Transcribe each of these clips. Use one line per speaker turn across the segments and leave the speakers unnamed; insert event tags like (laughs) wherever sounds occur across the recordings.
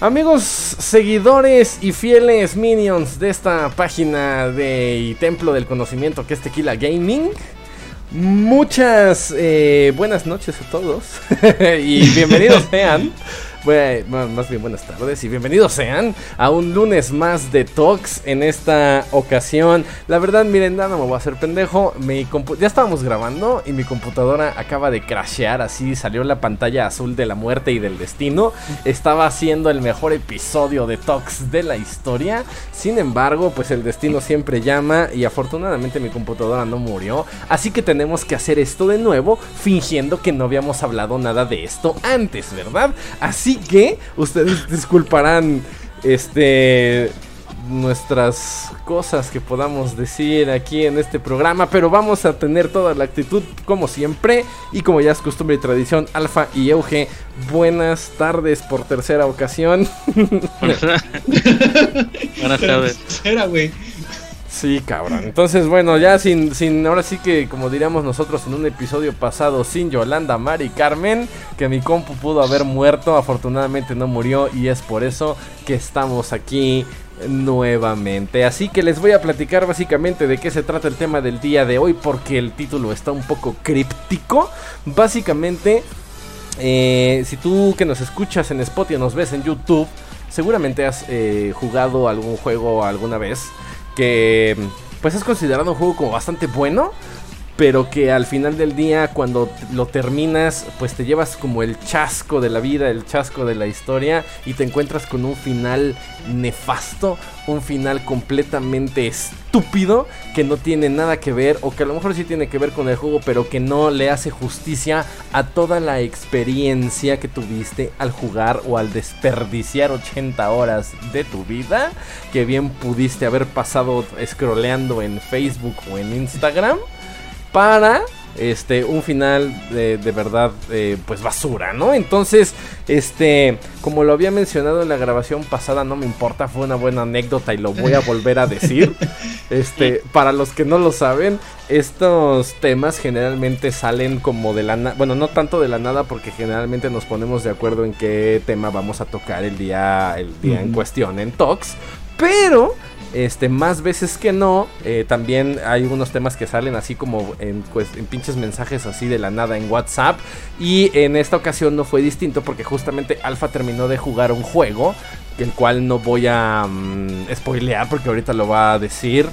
Amigos, seguidores y fieles minions de esta página de templo del conocimiento que es Tequila Gaming, muchas eh, buenas noches a todos (laughs) y bienvenidos sean (laughs) bueno, más bien buenas tardes y bienvenidos sean a un lunes más de Talks en esta ocasión. La verdad, miren, nada, me voy a hacer pendejo. Ya estábamos grabando y mi computadora acaba de crashear, así salió la pantalla azul de la muerte y del destino. Estaba haciendo el mejor episodio de Talks de la historia. Sin embargo, pues el destino siempre llama y afortunadamente mi computadora no murió. Así que tenemos que hacer esto de nuevo, fingiendo que no habíamos hablado nada de esto antes, ¿verdad? Así que ustedes (laughs) disculparán este nuestras cosas que podamos decir aquí en este programa, pero vamos a tener toda la actitud como siempre y como ya es costumbre y tradición, Alfa y Euge, buenas tardes por tercera ocasión. (laughs) (laughs)
Buenas tardes.
Tercera, güey.
Sí, cabrón. Entonces, bueno, ya sin, sin, ahora sí que, como diríamos nosotros en un episodio pasado, sin Yolanda, Mari Carmen, que mi compu pudo haber muerto, afortunadamente no murió y es por eso que estamos aquí nuevamente. Así que les voy a platicar básicamente de qué se trata el tema del día de hoy, porque el título está un poco críptico. Básicamente, eh, si tú que nos escuchas en Spotify o nos ves en YouTube, seguramente has eh, jugado algún juego alguna vez que pues es considerado un juego como bastante bueno, pero que al final del día cuando lo terminas pues te llevas como el chasco de la vida, el chasco de la historia y te encuentras con un final nefasto, un final completamente estúpido que no tiene nada que ver o que a lo mejor sí tiene que ver con el juego pero que no le hace justicia a toda la experiencia que tuviste al jugar o al desperdiciar 80 horas de tu vida que bien pudiste haber pasado scrolleando en Facebook o en Instagram para este un final de, verdad eh, pues basura no entonces este como lo había mencionado en la grabación pasada no me importa fue una buena anécdota y lo voy a volver a decir. (laughs) Este para los que no lo saben estos temas generalmente salen como de la nada bueno no tanto de la nada porque generalmente nos ponemos de acuerdo en qué tema vamos a tocar el día el día en cuestión en talks pero este, más veces que no, eh, también hay unos temas que salen así como en, pues, en, pinches mensajes así de la nada en WhatsApp. Y en esta ocasión no fue distinto porque justamente Alfa terminó de jugar un juego, el cual no voy a mm, spoilear porque ahorita lo va a decir.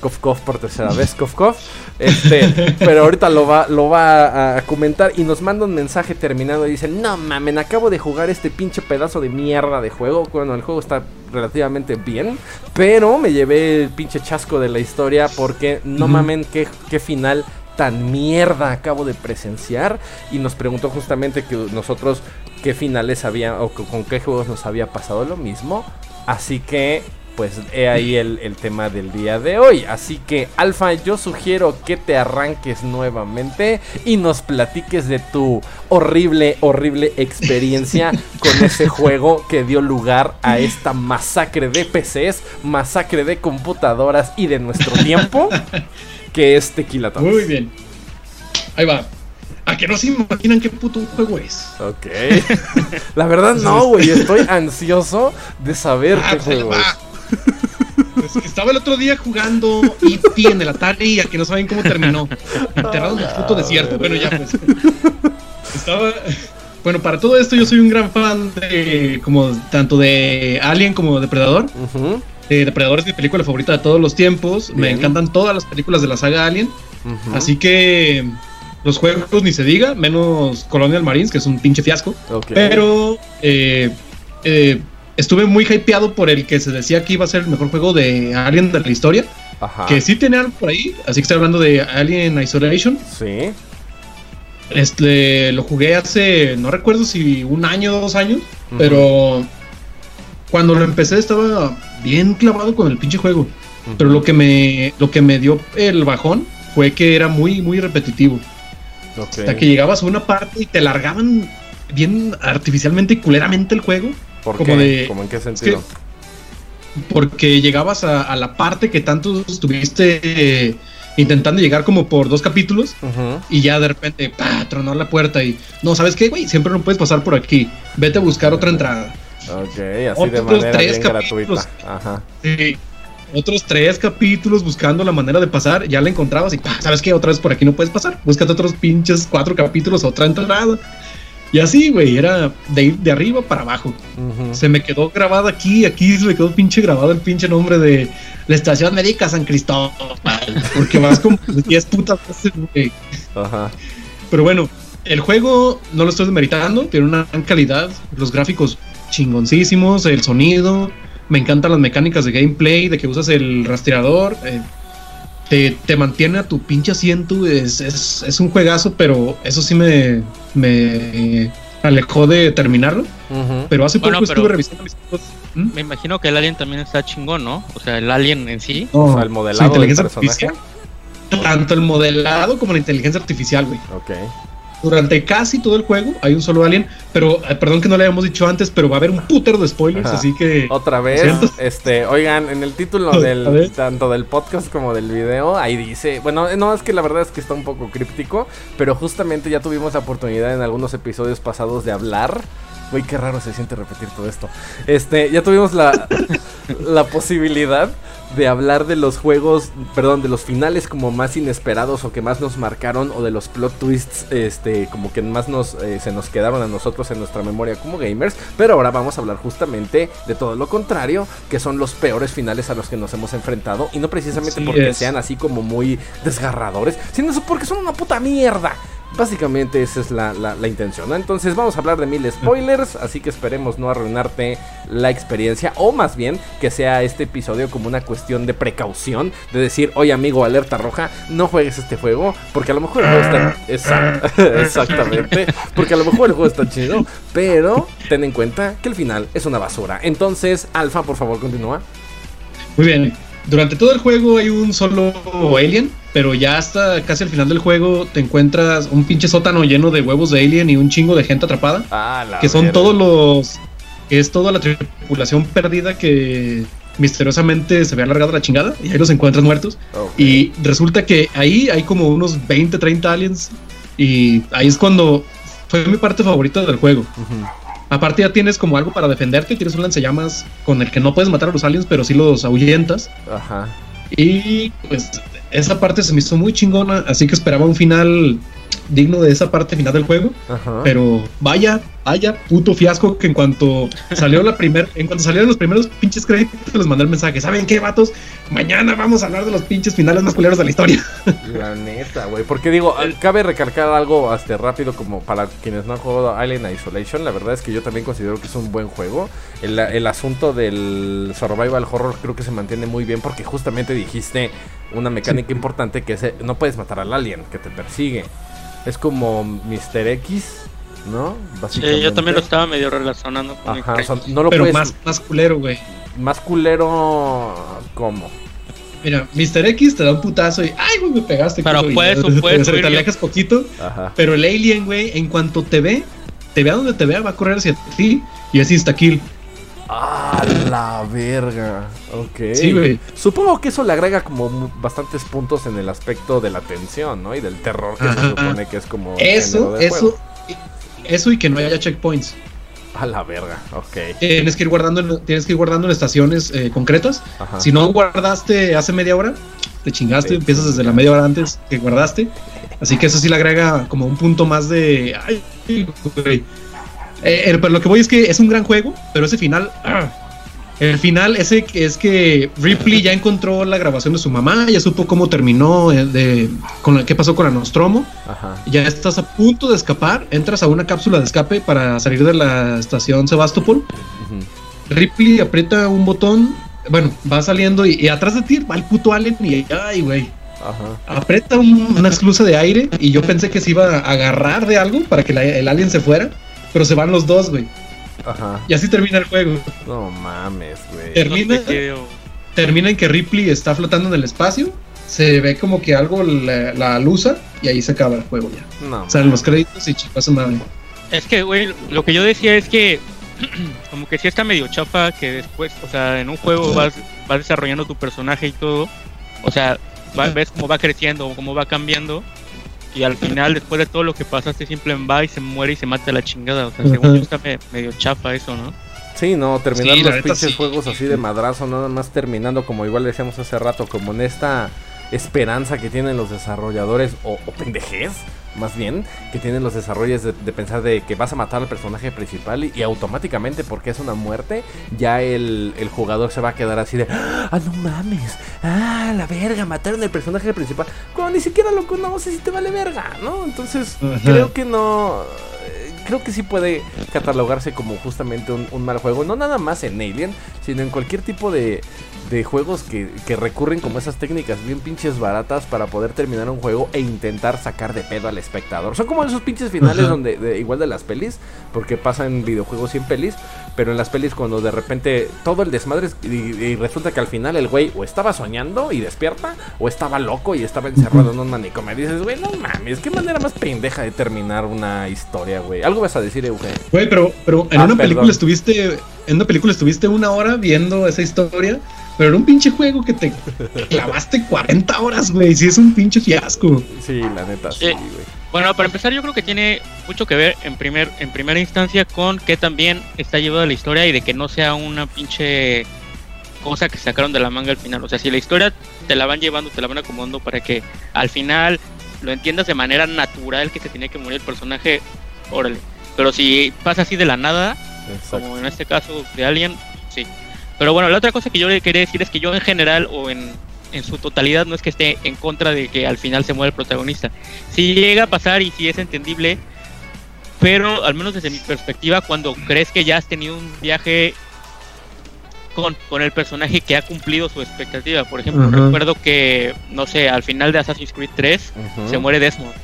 Kof Kof por tercera vez, Kof Kof. Este, pero ahorita lo va, lo va a, comentar y nos manda un mensaje terminado y dice, no mamen, acabo de jugar este pinche pedazo de mierda de juego. Bueno, el juego está relativamente bien, pero me llevé el pinche chasco de la historia porque no mamen qué, qué final tan mierda acabo de presenciar y nos preguntó justamente que nosotros qué finales había o con qué juegos nos había pasado lo mismo. Así que pues he ahí el, tema del día de hoy. Así que, Alfa, yo sugiero que te arranques nuevamente y nos platiques de tu horrible, horrible experiencia (laughs) con ese juego que dio lugar a esta masacre de PCs, masacre de computadoras y de nuestro (laughs) tiempo, que es Tequila
Muy bien. Ahí va. A que no se imaginan qué puto juego es.
Ok. (laughs) La verdad no, güey. Estoy ansioso de saber ah, qué pues juego es.
Estaba el otro día jugando E.T. en el Atari a que no saben cómo terminó. Enterrado en el puto desierto. Bueno, ya pues. Estaba. Bueno, para todo esto yo soy un gran fan de como tanto de Alien como de Depredador. Depredador es mi película favorita de todos los tiempos. Me encantan todas las películas de la saga Alien. Así que los juegos ni se diga, menos Colonial Marines, que es un pinche fiasco. Pero eh, eh, estuve muy hypeado por el que se decía que iba a ser el mejor juego de Alien de la historia. Ajá. Que sí tiene algo por ahí. Así que estoy hablando de Alien Isolation.
Sí.
Este, lo jugué hace, no recuerdo si un año o dos años. Pero cuando lo empecé estaba bien clavado con el pinche juego. Pero lo que me lo que me dio el bajón fue que era muy muy repetitivo. Hasta que llegabas a una parte y te largaban bien artificialmente y culeramente el juego.
¿Por como qué? ¿Cómo en qué sentido?
porque llegabas a, la parte que tanto estuviste eh, intentando llegar como por dos capítulos y ya de repente ¡pah! tronó la puerta y no, ¿sabes qué, güey? Siempre no puedes pasar por aquí. Vete a buscar otra entrada.
Ok, así de manera bien gratuita.
Ajá. Sí otros tres capítulos buscando la manera de pasar, ya la encontrabas y ¿sabes qué? Otra vez por aquí no puedes pasar. Búscate otros pinches cuatro capítulos, otra entrada. Y así, güey, era de ir de arriba para abajo. Se me quedó grabado aquí, aquí se me quedó pinche grabado el pinche nombre de la estación médica San Cristóbal. Porque vas con 10 (laughs) putas veces, güey. Ajá. Pero bueno, el juego no lo estoy demeritando, tiene una gran calidad, los gráficos chingoncísimos, el sonido, me encantan las mecánicas de gameplay, de que usas el rastreador. Eh, te, mantiene a tu pinche asiento. Es, es, un juegazo, pero eso sí me, me alejó de terminarlo. Pero hace poco estuve revisando mis
cosas. ¿Mm? Me imagino que el alien también está chingón, ¿no? O sea, el alien en sí.
o sea, el modelado.
inteligencia artificial. Tanto el modelado como la inteligencia artificial, güey.
Ok
durante casi todo el juego hay un solo alien, pero eh, perdón que no le habíamos dicho antes, pero va a haber un putero de spoilers, así que
otra vez, este, oigan, en el título (laughs) del tanto del podcast como del video ahí dice, bueno, no es que la verdad es que está un poco críptico, pero justamente ya tuvimos la oportunidad en algunos episodios pasados de hablar. Güey, qué raro se siente repetir todo esto. Este, ya tuvimos la, (laughs) la posibilidad de hablar de los juegos, perdón, de los finales como más inesperados o que más nos marcaron o de los plot twists, este, como que más nos eh, se nos quedaron a nosotros en nuestra memoria como gamers. Pero ahora vamos a hablar justamente de todo lo contrario, que son los peores finales a los que nos hemos enfrentado y no precisamente porque sean así como muy desgarradores, sino porque son una puta mierda. Básicamente esa es la, intención, Entonces vamos a hablar de mil spoilers, así que esperemos no arruinarte la experiencia, o más bien que sea este episodio como una cuestión de precaución, de decir, oye amigo, alerta roja, no juegues este juego, porque a lo mejor el juego está... (laughs) Exactamente, porque a lo mejor el juego está chido, pero ten en cuenta que el final es una basura. Entonces, Alfa, por favor, continúa.
Muy bien, durante todo el juego hay un solo alien, pero ya hasta casi al final del juego te encuentras un pinche sótano lleno de huevos de alien y un chingo de gente atrapada. Ah, que son todos los. que es toda la tripulación perdida que misteriosamente se ve alargado la chingada y ahí los encuentras muertos. Y resulta que ahí hay como unos 20, 30 aliens. Y ahí es cuando fue mi parte favorita del juego. Aparte ya tienes como algo para defenderte, tienes un lanzallamas con el que no puedes matar a los aliens, pero sí los ahuyentas. Ajá. Y pues esa parte se me hizo muy chingona, así que esperaba un final digno de esa parte final del juego. Pero vaya, vaya, puto fiasco que en cuanto salió la primera, en cuanto salieron los primeros pinches créditos, les mandé el mensaje, ¿saben qué, vatos? Mañana vamos a hablar de los pinches finales más culeros de la historia. (laughs)
La neta, güey. Porque digo, cabe recalcar algo hasta rápido como para quienes no han jugado Alien Isolation. La verdad es que yo también considero que es un buen juego. El, el asunto del survival horror creo que se mantiene muy bien porque justamente dijiste una mecánica importante que es eh, no puedes matar al alien que te persigue. Es como Mr. X, ¿no?
Básicamente. Sí, yo también lo estaba medio relacionando con Ajá,
no lo Pero más, más culero, güey.
Más culero, ¿cómo?
Mira, Mr. X te da un putazo y ¡ay, güey, me pegaste!
Pero puedes, (laughs) puedes.
Te alejas poquito. Ajá. Pero el alien, güey, en cuanto te ve, te vea donde te vea, va a correr hacia ti y así está kill.
Ah, la verga. Ok. Sí, güey. Supongo que eso le agrega como bastantes puntos en el aspecto de la tensión, ¿no? Y del terror que se supone que es como.
Eso, eso. Eso y que no haya checkpoints.
A la verga, ok.
Tienes que ir guardando, tienes que ir guardando en estaciones eh, concretas. Si no guardaste hace media hora, te chingaste, empiezas desde la media hora antes que guardaste. Así que eso sí le agrega como un punto más de. Ay, güey eh, pero lo que voy es que es un gran juego, pero ese final. (clears throat) el final ese es que Ripley ya encontró la grabación de su mamá, ya supo cómo terminó, eh, de, con qué pasó con la Nostromo. Ya estás a punto de escapar, entras a una cápsula de escape para salir de la estación Sebastopol. Ripley aprieta un botón, bueno, va saliendo y, atrás de ti va el puto alien y ay, güey. Aprieta una esclusa de aire y yo pensé que se iba a agarrar de algo para que el alien se fuera pero se van los dos, güey. Ajá. Y así termina el juego.
No mames, güey.
Termina, termina en que Ripley está flotando en el espacio. Se ve como que algo la, la alusa y ahí se acaba el juego ya. No, Salen los créditos y chicos madre.
Es que, güey, lo que yo decía es que (clears throat) como que sí está medio chapa que después, o sea, en un juego vas, vas desarrollando tu personaje y todo. O sea, ves cómo va creciendo, cómo va cambiando y al final, después de todo lo que pasaste, simplemente va y se muere y se mata la chingada. O sea, según yo está medio chafa eso, ¿no?
Sí, no, terminar
Sí,
los pinches
sí.
juegos así de madrazo, nada más terminando como igual decíamos hace rato, como en esta esperanza que tienen los desarrolladores, o, o pendejez, más bien, que tienen los desarrolladores de, de pensar de que vas a matar al personaje principal y, y automáticamente, porque es una muerte, ya el, el jugador se va a quedar así de, ah, no mames, ah, la verga, mataron al personaje principal, cuando ni siquiera lo conoces y te vale verga, ¿no? Entonces, creo que no eh, creo que sí puede catalogarse como justamente un, un mal juego. No nada más en Alien, sino en cualquier tipo de, de juegos que, que recurren como esas técnicas bien pinches baratas para poder terminar un juego e intentar sacar de pedo al espectador. Son como esos pinches finales donde, de- igual de las pelis, porque pasa en videojuegos y en pelis, pero en las pelis cuando de repente todo el desmadre es- y, y resulta que al final el güey o estaba soñando y despierta, o estaba loco y estaba encerrado en un manicomio. Dices, güey, no mames, qué manera más pendeja de terminar una historia, güey. Algo vas a decir, Eugenio.
Güey, pero, pero en
Ah,
una película estuviste. En una película estuviste una hora viendo esa historia. Pero era un pinche juego que te clavaste 40 horas, güey. Sí, es un pinche fiasco.
Sí, la neta, sí,
Sí.
güey.
Bueno, para empezar, yo creo que tiene mucho que ver en primer en primera instancia con que también está llevada la historia y de que no sea una pinche cosa que sacaron de la manga al final. O sea, si la historia te la van llevando, te la van acomodando para que al final lo entiendas de manera natural que se tenía que morir el personaje, órale. Pero si pasa así de la nada,
Exacto.
como en este caso de Alien, sí. Pero bueno, la otra cosa que yo le quería decir es que yo en general o en, en su totalidad no es que esté en contra de que al final se muera el protagonista. Si llega a pasar y si es entendible, pero al menos desde mi perspectiva, cuando crees que ya has tenido un viaje con, con el personaje que ha cumplido su expectativa. Por ejemplo, recuerdo que, no sé, al final de Assassin's Creed 3
Ujú.
se muere Desmond.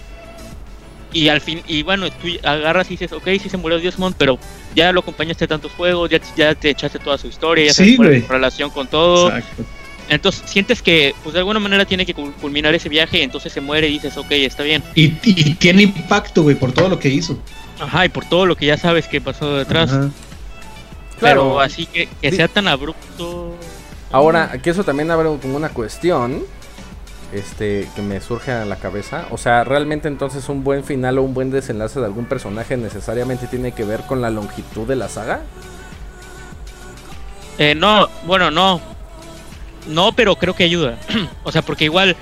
Y al fin, y bueno, tú agarras y dices, ok, sí se murió Desmond, pero ya lo acompañaste a tantos juegos, ya, ya te echaste toda su historia, ya
Sí,
su relación con todo.
Exacto.
Entonces sientes que, pues de alguna manera tiene que cul- culminar ese viaje, y entonces se muere y dices, ok, está bien.
Y, y tiene impacto, güey, por todo lo que hizo.
Ajá, y por todo lo que ya sabes que pasó detrás.
Ajá.
Pero
Claro.
así que, que sea tan abrupto.
Ahora, que eso también abre como una cuestión este que me surge a la cabeza. O sea, realmente entonces un buen final o un buen desenlace de algún personaje necesariamente tiene que ver con la longitud de la saga.
Eh, no, bueno, no. No, pero creo que ayuda. (clears throat) o sea, porque igual,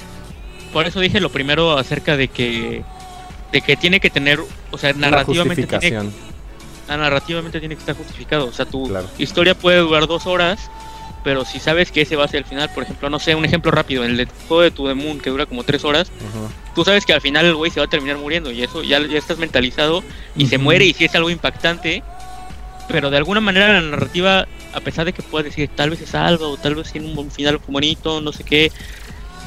por eso dije lo primero acerca de que de que tiene que tener, o sea, narrativamente tiene,
justificación.
narrativamente tiene que estar justificado. O sea, tu
Claro.
historia puede durar dos horas, pero si sabes que ese va a ser el final, por ejemplo, no sé, un ejemplo rápido, el de juego de To The Moon que dura como tres horas, tú sabes que al final el güey se va a terminar muriendo y eso ya, ya estás mentalizado y se muere y sí es algo impactante, pero de alguna manera la narrativa, a pesar de que puedas decir tal vez se salva o tal vez tiene un final bonito, no sé qué,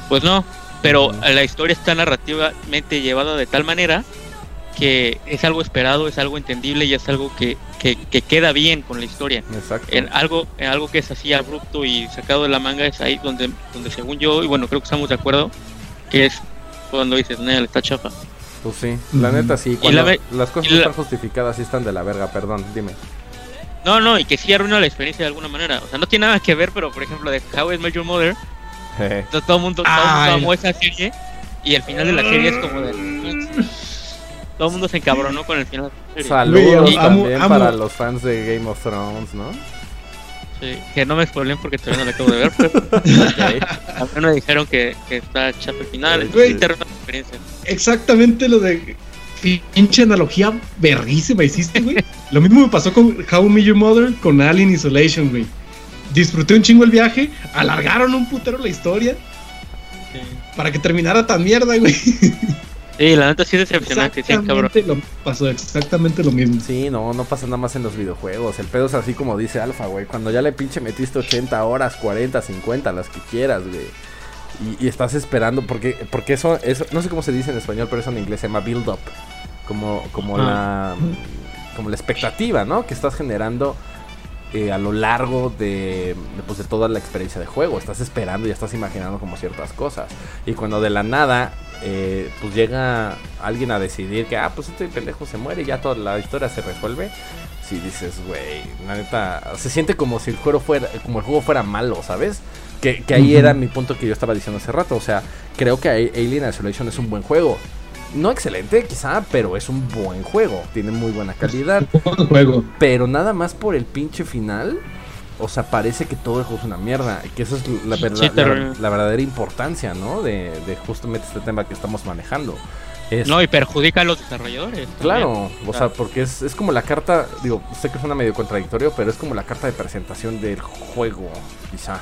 pues no, pero la historia está narrativamente llevada de tal manera que es algo esperado, es algo entendible y es algo que, que, que queda bien con la historia.
Exacto.
En algo, en algo que es así abrupto y sacado de la manga es ahí donde, donde según yo, y bueno, creo que estamos de acuerdo, que es cuando dices, Nel, está chafa.
Pues sí, la neta sí. Cuando
la
las cosas
la-
están justificadas sí están de la verga, perdón, dime.
No, no, y que sí arruina la experiencia de alguna manera. O sea, no tiene nada que ver, pero por ejemplo, de How I Met Your Mother, (laughs) to- todo el mundo, todo mundo amó esa serie y el final de la serie es como de. Todo el mundo se encabronó con el final.
Saludos
amo-
también
amo-
para los fans de Game of Thrones, ¿no?
Sí, que no me spoilen porque todavía no la acabo de ver. Pero (laughs) a mí me dijeron que, que está chafa el final.
Güey.
Experiencia.
Exactamente lo de. Pinche analogía verguísima hiciste, güey. (laughs) Lo mismo me pasó con How I Met Your Mother con Alien Isolation, güey. Disfruté un chingo el viaje, alargaron un putero la historia
Sí.
para que terminara tan mierda, güey. (laughs)
Sí, la neta sí es decepcionante, sí, cabrón.
Exactamente lo pasó, exactamente lo mismo.
Sí, no, no pasa nada más en los videojuegos. El pedo es así como dice Alfa, güey. Cuando ya le pinche metiste 80 horas, 40, 50, las que quieras, güey. Y, y estás esperando, porque, porque eso, eso, no sé cómo se dice en español, pero eso en inglés se llama build up. Como, como la como la expectativa, ¿no? Que estás generando eh, a lo largo de, de, pues, de toda la experiencia de juego. Estás esperando y estás imaginando como ciertas cosas. Y cuando de la nada, eh, pues llega alguien a decidir que, ah, pues este pendejo se muere y ya toda la historia se resuelve. Si dices, güey, la neta, se siente como si el juego fuera, como el juego fuera malo, ¿sabes? Que, que ahí era mi punto que yo estaba diciendo hace rato. O sea, creo que Alien Isolation es un buen juego. No excelente quizá, pero es un buen juego, tiene muy buena calidad.
Buen juego.
Pero nada más por el pinche final, o sea, parece que todo el juego es una mierda. Y que esa es la, verdad,
Sí,
la, la verdadera importancia, ¿no? De, de justamente este tema que estamos manejando. Es,
No, y perjudica a los desarrolladores.
Claro, o sea, porque es, es como la carta, digo, sé que suena medio contradictorio, pero es como la carta de presentación del juego, quizá.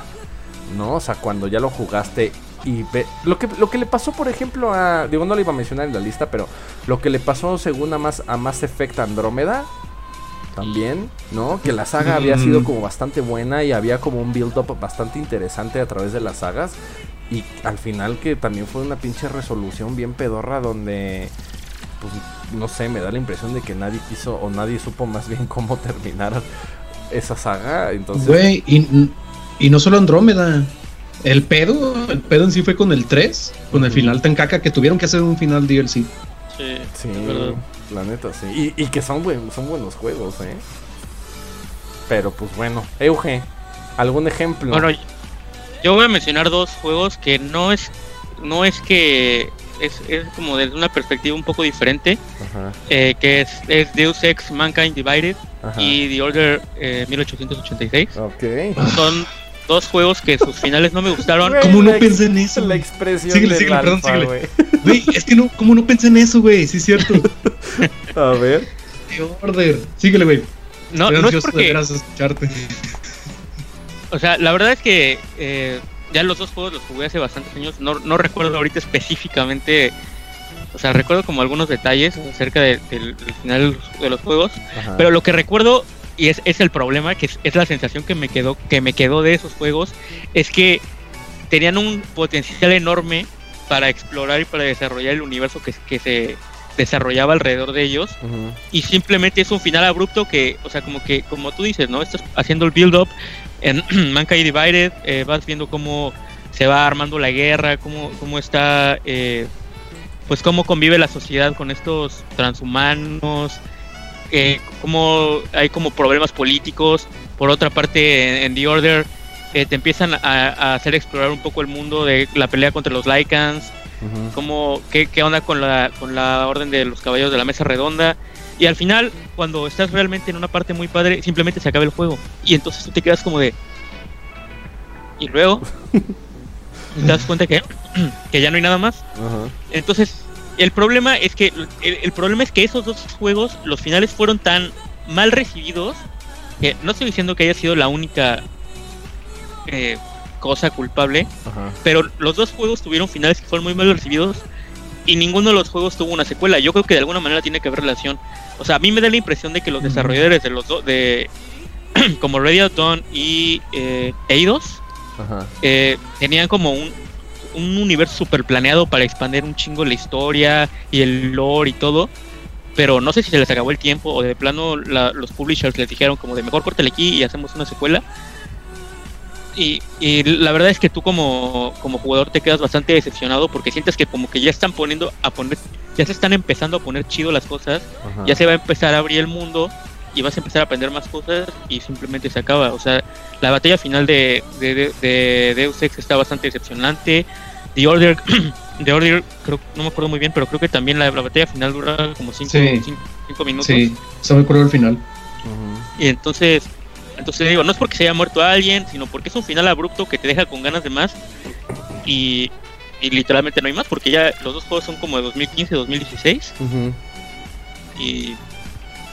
¿No? O sea, cuando ya lo jugaste y ve... Lo que, lo que le pasó, por ejemplo, a... Digo, no lo iba a mencionar en la lista, pero lo que le pasó según a más, a Mass Effect Andrómeda, también, ¿no? Que la saga había
Mm.
sido como bastante buena y había como un build-up bastante interesante a través de las sagas. Y al final que también fue una pinche resolución bien pedorra donde, pues, no sé, me da la impresión de que nadie quiso o nadie supo más bien (laughs) cómo terminar esa saga. Entonces,
Güey, y, y no solo Andrómeda. El pedo, el pedo en sí fue con el 3, con el final tan caca que tuvieron que hacer un final DLC.
Sí,
sí,
es verdad.
la neta, sí. Y, y que son, buen- son buenos juegos, ¿eh? Pero pues bueno, Euge, ¿algún ejemplo?
Bueno, yo voy a mencionar dos juegos que no es no es que es, es como desde una perspectiva un poco diferente,
Ajá,
eh, que es, es Deus Ex Mankind Divided
ajá.
y The Order eh, 1886.
Ok.
Son dos juegos que sus finales no me gustaron.
¿Cómo no pensé en eso?
La expresión
Síguele,
del
síguele, perdón, síguele.
güey.
Es que no, ¿cómo no pensé en eso, güey? Sí, es cierto. (laughs)
A ver.
The Order. Síguele, güey.
No,
Estoy
no es
de
porque,
escucharte.
o sea, la verdad es que eh, ya los dos juegos los jugué hace bastantes años. No, no recuerdo ahorita específicamente, o sea, recuerdo como algunos detalles acerca de- del, del final de los juegos.
Ajá.
Pero lo que recuerdo, y es, es el problema, que es, es la sensación que me quedó, que me quedó de esos juegos, es que tenían un potencial enorme para explorar y para desarrollar el universo que, que se desarrollaba alrededor de ellos. Y simplemente es un final abrupto que, o sea, como que, como tú dices, ¿no? Estás haciendo el build up en (clears throat) Mankind Divided, eh, vas viendo cómo se va armando la guerra, cómo, cómo está, eh, pues cómo convive la sociedad con estos transhumanos, eh, cómo hay como problemas políticos. Por otra parte, en, en The Order eh, te empiezan a, a hacer explorar un poco el mundo de la pelea contra los Lycans,
Ujú.
cómo, qué, qué onda con la, con la orden de los caballeros de la mesa redonda. Y al final, cuando estás realmente en una parte muy padre, simplemente se acaba el juego. Y entonces tú te quedas como de. Y luego (laughs) te das cuenta que, que ya no hay nada más.
Ajá.
Entonces, el problema es que el, el problema es que esos dos juegos, los finales fueron tan mal recibidos que no estoy diciendo que haya sido la única eh, cosa culpable,
Ajá.
pero los dos juegos tuvieron finales que fueron muy mal recibidos y ninguno de los juegos tuvo una secuela. Yo creo que de alguna manera tiene que haber relación. O sea, a mí me da la impresión de que los desarrolladores de los dos, de (clears throat) como Ready Dawn y eh, Eidos,
Ajá.
eh, tenían como un, un universo super planeado para expandir un chingo la historia y el lore y todo. Pero no sé si se les acabó el tiempo o de plano la- los publishers les dijeron como de mejor córtale aquí y hacemos una secuela. Y, y la verdad es que tú como, como jugador te quedas bastante decepcionado porque sientes que como que ya están poniendo a poner, ya se están empezando a poner chido las cosas,
Ajá.
ya se va a empezar a abrir el mundo y vas a empezar a aprender más cosas y simplemente se acaba. O sea, la batalla final de, de, de- de Deus Ex está bastante decepcionante. The Order, (clears throat) The Order, creo, no me acuerdo muy bien, pero creo que también la, la batalla final dura como 5
Sí.
minutos.
Sí, se me ocurrió el final.
Y entonces, entonces digo, no es porque se haya muerto alguien, sino porque es un final abrupto que te deja con ganas de más. Y, y literalmente no hay más, porque ya los dos juegos son como de 2015, 2016.
Ujú.
Y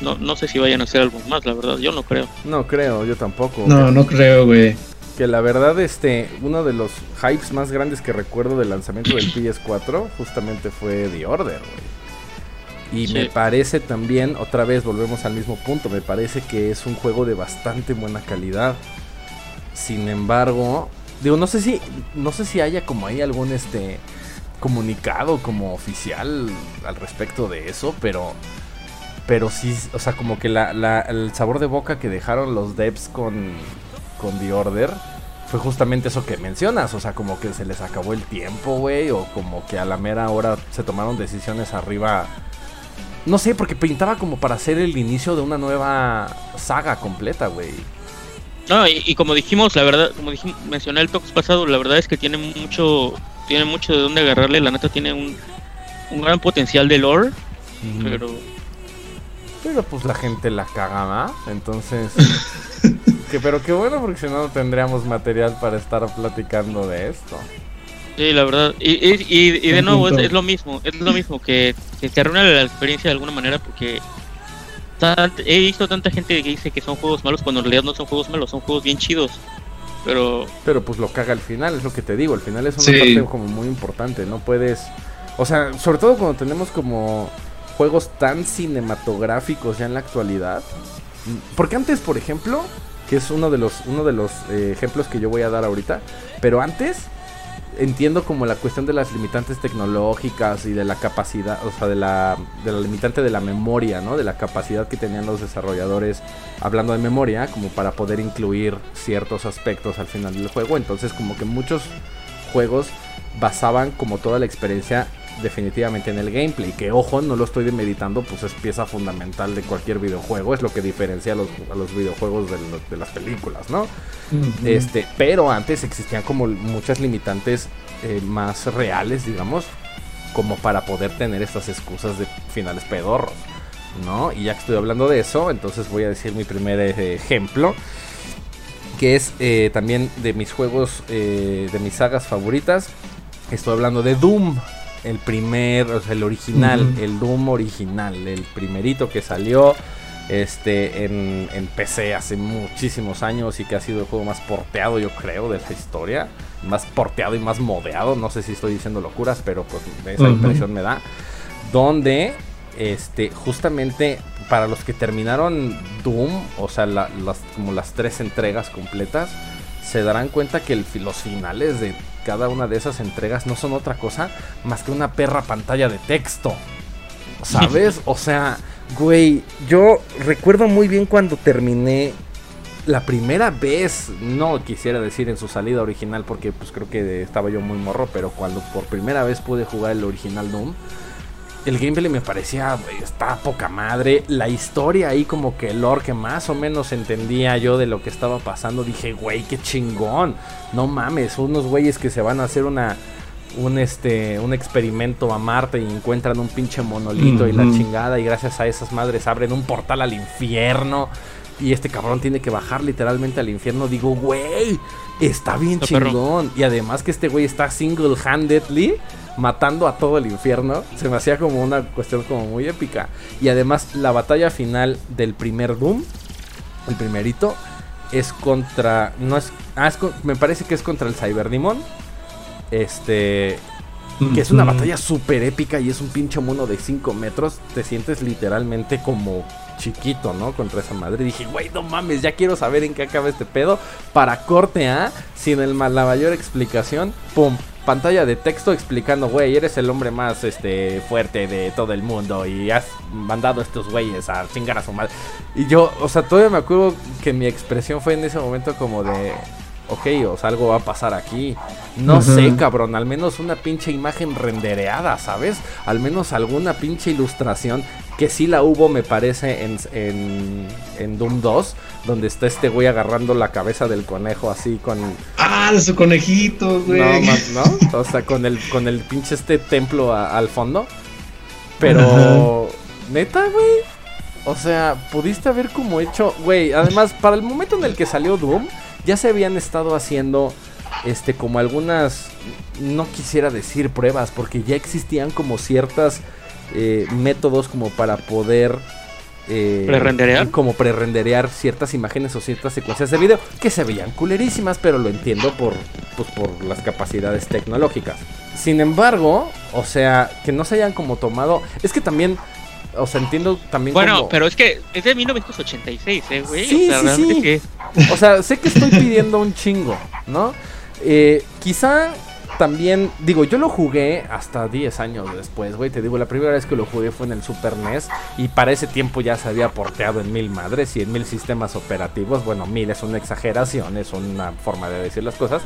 no, no sé si vayan a hacer algo más, la verdad, yo no creo.
No creo, yo tampoco.
No, no creo, güey.
Que la verdad, este, uno de los hypes más grandes que recuerdo del lanzamiento del PS4 justamente fue The Order, güey. Y
Sí.
me parece también, otra vez volvemos al mismo punto, me parece que es un juego de bastante buena calidad. Sin embargo, digo, no sé si, no sé si haya como ahí algún este comunicado como oficial al respecto de eso, pero pero sí, o sea, como que la, la- el sabor de boca que dejaron los devs con, con The Order fue justamente eso que mencionas, o sea, como que se les acabó el tiempo, güey, o como que a la mera hora se tomaron decisiones arriba. No sé, porque pintaba como para hacer el inicio de una nueva saga completa, güey.
No, y, y como dijimos, la verdad, como dijimos, mencioné el Tox pasado, la verdad es que tiene mucho, tiene mucho de dónde agarrarle, la neta tiene un, un gran potencial de lore, pero
pero pues la gente la cagaba, entonces... (laughs) que, pero qué bueno porque si no no tendríamos material para estar platicando de esto.
Sí, la verdad. Y, y, y, de nuevo es, lo mismo, es lo mismo que, que se arruina la experiencia de alguna manera porque he visto tanta gente que dice que son juegos malos cuando en realidad no son juegos malos, son juegos bien chidos. Pero
pero pues lo caga al final, es lo que te digo, al final es una parte como muy importante, no puedes o sea, sobre todo cuando tenemos como juegos tan cinematográficos ya en la actualidad. Porque antes, por ejemplo, que es uno de los, uno de los eh, ejemplos que yo voy a dar ahorita, pero antes entiendo como la cuestión de las limitantes tecnológicas y de la capacidad, o sea, de la, de la limitante de la memoria, ¿no? De la capacidad que tenían los desarrolladores hablando de memoria, como para poder incluir ciertos aspectos al final del juego. Entonces, como que muchos juegos basaban como toda la experiencia definitivamente en el gameplay. Que ojo, no lo estoy meditando, pues es pieza fundamental de cualquier videojuego. Es lo que diferencia a los, videojuegos de, las películas, ¿no? Este, pero antes existían como muchas limitantes eh, más reales, digamos, como para poder tener estas excusas de finales pedorros, ¿no? Y ya que estoy hablando de eso, entonces voy a decir mi primer eh, ejemplo. Que es eh, también de mis juegos, de mis sagas favoritas. Estoy hablando de Doom el primer, o sea, el original, el Doom original, el primerito que salió este en, en, PC hace muchísimos años y que ha sido el juego más porteado, yo creo, de la historia. Más porteado y más modeado. No sé si estoy diciendo locuras, pero pues esa impresión me da. Donde, este, justamente para los que terminaron Doom, o sea, las, como las tres entregas completas, se darán cuenta que los finales de cada una de esas entregas no son otra cosa más que una perra pantalla de texto. ¿Sabes? (laughs) o sea, güey, yo recuerdo muy bien cuando terminé la primera vez, no quisiera decir en su salida original porque pues creo que estaba yo muy morro, pero cuando por primera vez pude jugar el original Doom, el gameplay me parecía, está poca madre. La historia ahí, como que el lore que más o menos entendía yo de lo que estaba pasando, dije, güey, qué chingón. No mames, unos güeyes que se van a hacer una. Un, este, un experimento a Marte y encuentran un pinche monolito y la chingada y gracias a esas madres abren un portal al infierno y este cabrón tiene que bajar literalmente al infierno. Digo, güey, está bien chingón. Y además que este güey está single-handedly matando a todo el infierno. Se me hacía como una cuestión como muy épica. Y además la batalla final del primer Doom, el primerito, es contra... No es, ah, me parece que es contra el Cyberdemon. Este... Que es una batalla súper épica y es un pinche mono de 5 metros. Te sientes literalmente como chiquito, ¿no? Contra esa madre. Y dije, güey, no mames, ya quiero saber en qué acaba este pedo. Para corte A, sin el, la mayor explicación, pum, pantalla de texto explicando, güey, eres el hombre más este fuerte de todo el mundo y has mandado a estos güeyes a chingar a su madre. Y yo, o sea, todavía me acuerdo que mi expresión fue en ese momento como de ok, o sea, algo va a pasar aquí. No sé, cabrón, al menos una pinche imagen rendereada, ¿sabes? Al menos alguna pinche ilustración, que sí la hubo, me parece, en, en, en Doom 2, donde está este güey agarrando la cabeza del conejo así con...
Ah, de su conejito, güey.
No, más, (laughs) ¿no? O sea, con el, con el pinche este templo al fondo. Pero... Neta, güey. O sea, pudiste haber como hecho, güey, además, para el momento en el que salió Doom ya se habían estado haciendo este como algunas no quisiera decir pruebas porque ya existían como ciertas eh, métodos como para poder
eh, ¿Pre-renderear?
como pre-renderear ciertas imágenes o ciertas secuencias de video que se veían culerísimas, pero lo entiendo por, pues, por las capacidades tecnológicas. Sin embargo, o sea, que no se hayan como tomado. Es que también o sea, entiendo también
Bueno, pero es que es de 1986, ¿eh, güey?
Sí, o sea, sí, sí. O sea, sé que estoy pidiendo un chingo, ¿no? Eh, quizá también, digo, yo lo jugué hasta 10 años después, güey. Te digo, la primera vez que lo jugué fue en el Super NES. Y para ese tiempo ya se había porteado en mil madres y en mil sistemas operativos. Bueno, mil es una exageración, es una forma de decir las cosas.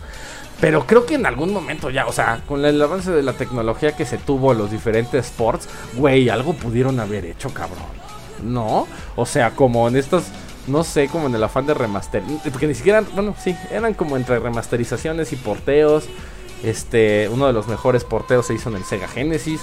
Pero creo que en algún momento ya, o sea, con el avance de la tecnología que se tuvo los diferentes sports, güey, algo pudieron haber hecho, cabrón. ¿No? O sea, como en estos no sé, como en el afán de remaster. Porque ni siquiera, bueno, sí, eran como entre remasterizaciones y porteos. Este, uno de los mejores porteos se hizo en el Sega Genesis.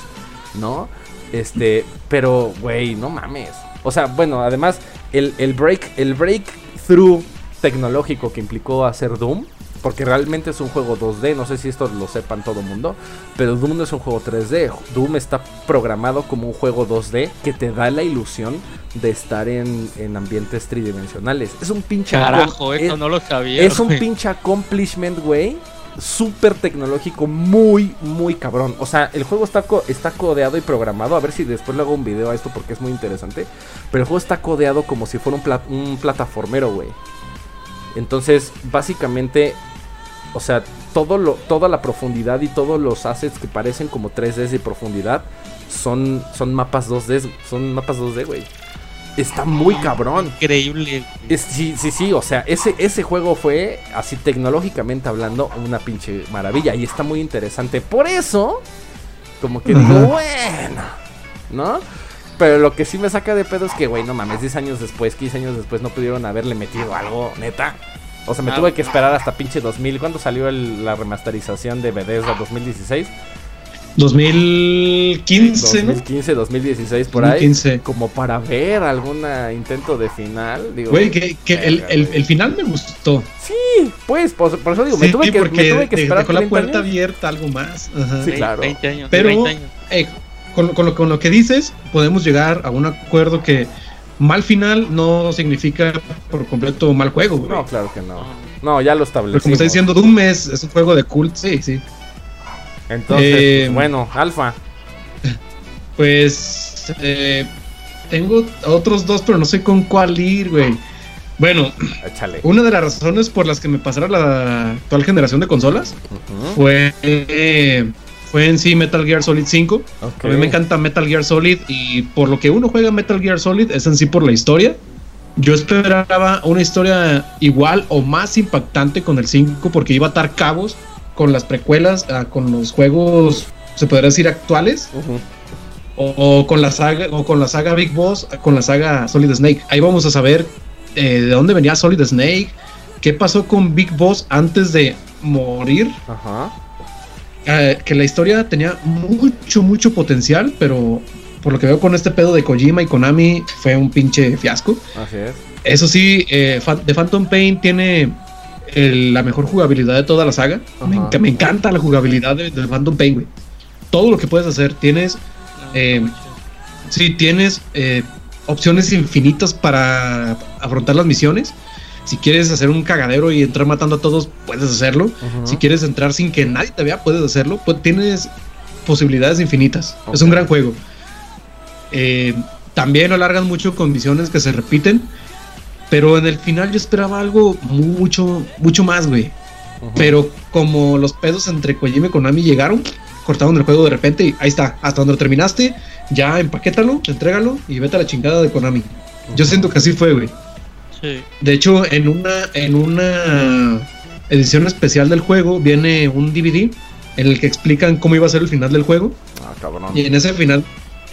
¿no? Este, pero, güey, no mames. O sea, bueno, además, el, el break, el breakthrough tecnológico que implicó hacer Doom porque realmente es un juego 2D, no sé si esto lo sepan todo el mundo, pero Doom no es un juego 3D, Doom está programado como un juego 2D que te da la ilusión de estar en, ambientes tridimensionales. Es un pinche...
Carajo, eso no lo sabía.
Es un pinche accomplishment, güey. Súper tecnológico, muy, muy cabrón. O sea, el juego está, está codeado y programado. A ver si después le hago un video a esto porque es muy interesante. Pero el juego está codeado como si fuera un, un plataformero, güey. Entonces, básicamente o sea, todo lo, toda la profundidad y todos los assets que parecen como 3D de profundidad son, son mapas 2D, son mapas 2D, güey. Está muy cabrón.
Increíble.
sí, sí, sí. O sea, ese, ese juego fue, así tecnológicamente hablando, una pinche maravilla. Y está muy interesante. Por eso, como que digo, bueno, ¿no? Pero lo que sí me saca de pedo es que, güey, no mames, 10 años después, 15 años después, no pudieron haberle metido algo, neta. O sea, me ah, tuve que esperar hasta pinche 2000. ¿Cuándo salió la remasterización de Bethesda? ¿2016?
2015,
2015, 2016, por ahí. Como para ver algún intento de final.
Güey, que, el, final me gustó.
Sí, pues, por, eso digo, me, tuve que, me tuve que esperar.
Dejó la puerta abierta, algo más.
Sí, claro.
20 años.
Pero, eh, con, con, lo, con lo que dices, podemos llegar a un acuerdo que mal final no significa por completo mal juego,
No, claro que no. No, ya lo establecimos.
como está diciendo, Doom es, es un juego de cult, sí, sí.
Entonces, eh, pues, bueno, Alfa.
Pues eh, tengo otros dos, pero no sé con cuál ir, güey. Bueno, una de las razones por las que me pasara la actual generación de consolas fue eh, fue en sí Metal Gear Solid 5. A mí me encanta Metal Gear Solid y por lo que uno juega Metal Gear Solid es en sí por la historia. Yo esperaba una historia igual o más impactante con el 5 porque iba a atar cabos con las precuelas, ah, con los juegos, se podría decir actuales. o, con la saga o con la saga Big Boss, con la saga Solid Snake. Ahí vamos a saber eh, de dónde venía Solid Snake, qué pasó con Big Boss antes de morir. Ajá eh, que la historia tenía mucho, mucho potencial, pero por lo que veo con este pedo de Kojima y Konami fue un pinche fiasco.
Así es.
Eso sí, eh, The Phantom Pain tiene la mejor jugabilidad de toda la saga. Me, me, encanta la jugabilidad de, The Phantom Pain, güey. Todo lo que puedes hacer, tienes... Eh, sí, tienes eh, opciones infinitas para afrontar las misiones. Si quieres hacer un cagadero y entrar matando a todos, puedes hacerlo. Si quieres entrar sin que nadie te vea, puedes hacerlo. Pues tienes posibilidades infinitas. Es un gran juego. Eh, también lo alargan mucho con misiones que se repiten. Pero en el final yo esperaba algo mucho, mucho más, güey. Pero como los pedos entre Kojima y Konami llegaron, cortaron el juego de repente y ahí está, hasta donde lo terminaste, ya empaquétalo, entrégalo y vete a la chingada de Konami. Yo siento que así fue, güey. De hecho, en una, en una edición especial del juego viene un DVD en el que explican cómo iba a ser el final del juego.
Ah, cabrón.
Y en ese final,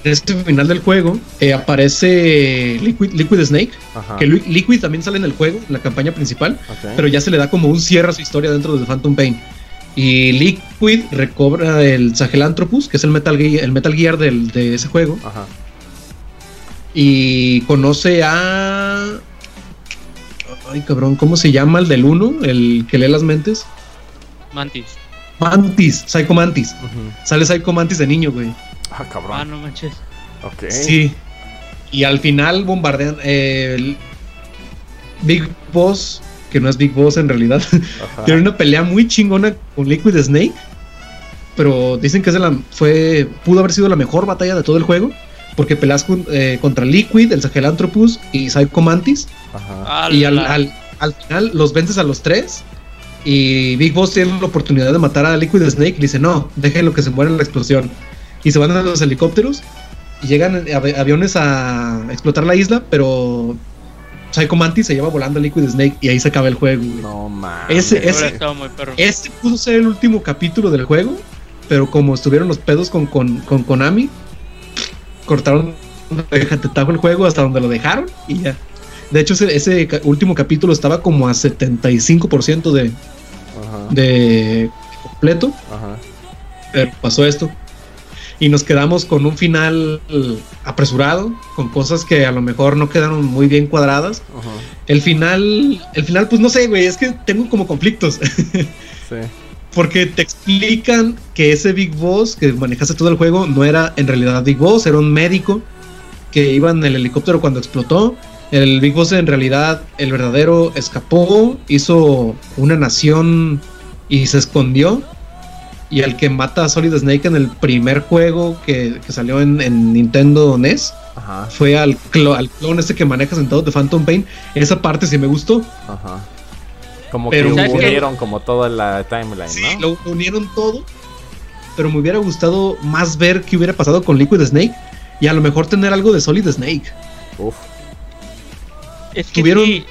ese final del juego eh, aparece Liquid, Liquid Snake, que Liquid también sale en el juego, en la campaña principal, pero ya se le da como un cierre a su historia dentro de Phantom Pain. Y Liquid recobra el Sahelanthropus, que es el Metal Gear, el Metal Gear del, de ese juego. Ajá. Y conoce a Ay, cabrón, ¿cómo se llama el del 1? El que lee las mentes.
Mantis.
Mantis, Psycho Mantis. Sale Psycho Mantis de niño, güey.
Ah, cabrón.
Ah, no manches.
Ok.
Sí. Y al final bombardean. el Big Boss, que no es Big Boss en realidad, (laughs) tiene una pelea muy chingona con Liquid Snake. Pero dicen que es la, fue, pudo haber sido la mejor batalla de todo el juego porque peleas eh, contra Liquid, el Sahelanthropus y Psycho Mantis. Ajá. Y al, al, final los vences a los tres. Y Big Boss tiene la oportunidad de matar a Liquid Snake y dice: No, déjenlo que se muera en la explosión. Y se van a los helicópteros y llegan aviones a explotar la isla, pero Psycho Mantis se lleva volando a Liquid Snake y ahí se acaba el juego.
No mames.
Ese, ese, ese, pudo ser el último capítulo del juego, pero como estuvieron los pedos con, con, con Konami, cortaron te tajo el juego hasta donde lo dejaron y ya. De hecho, ese, último capítulo estaba como a 75% de, de completo. Pero pasó esto. Y nos quedamos con un final apresurado, con cosas que a lo mejor no quedaron muy bien cuadradas.
Ajá.
El final, el final, pues no sé, güey, es que tengo como conflictos. (laughs)
Sí.
Porque te explican que ese Big Boss que manejaste todo el juego no era en realidad Big Boss, era un médico que iba en el helicóptero cuando explotó. El Big Boss en realidad, el verdadero, escapó, hizo una nación y se escondió. Y el que mata a Solid Snake en el primer juego que, que salió en, en Nintendo NES
Ajá.
fue al, clo- al clon este que manejas en todo de Phantom Pain. Esa parte sí me gustó.
Ajá. Como
Pero
que unieron como toda la timeline,
Sí,
¿no?
lo unieron todo. Pero me hubiera gustado más ver qué hubiera pasado con Liquid Snake. Y a lo mejor tener algo de Solid Snake.
Uf.
Es que
Tuvieron-
sí,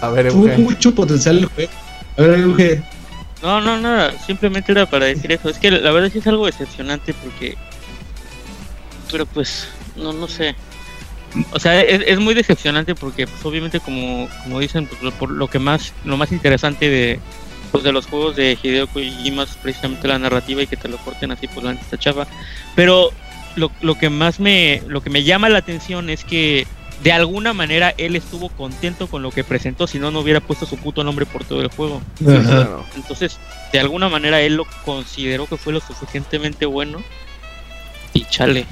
A ver,
Tuvo mucho potencial el juego. A ver, Euge.
No, no, nada, simplemente era para decir eso. Es que la verdad sí es algo decepcionante porque. Pero pues, no, no sé. O sea, es, muy decepcionante porque, pues, obviamente, como, como dicen, pues, lo, por lo que más, lo más interesante de, pues, de los juegos de Hideo Kojima es precisamente la narrativa y que te lo corten así, pues, la está chafa. Pero lo, lo que más me, lo que me llama la atención es que de alguna manera él estuvo contento con lo que presentó, si no, no hubiera puesto su puto nombre por todo el juego. Entonces, de alguna manera él lo consideró que fue lo suficientemente bueno. Y chale.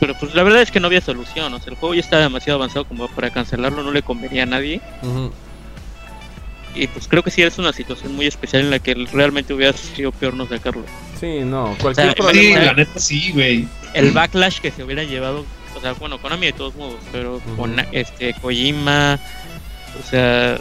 Pero pues la verdad es que no había solución. O sea, el juego ya está demasiado avanzado como para cancelarlo, no le convenía a nadie. Y pues creo que sí es una situación muy especial en la que realmente hubiera sido peor no sacarlo.
Sí, no. Cualquier
O sea,
Sí,
problema.
la neta sí, güey.
El backlash que se hubiera llevado, sea, bueno, Konami de todos modos, pero con este Kojima, o sea,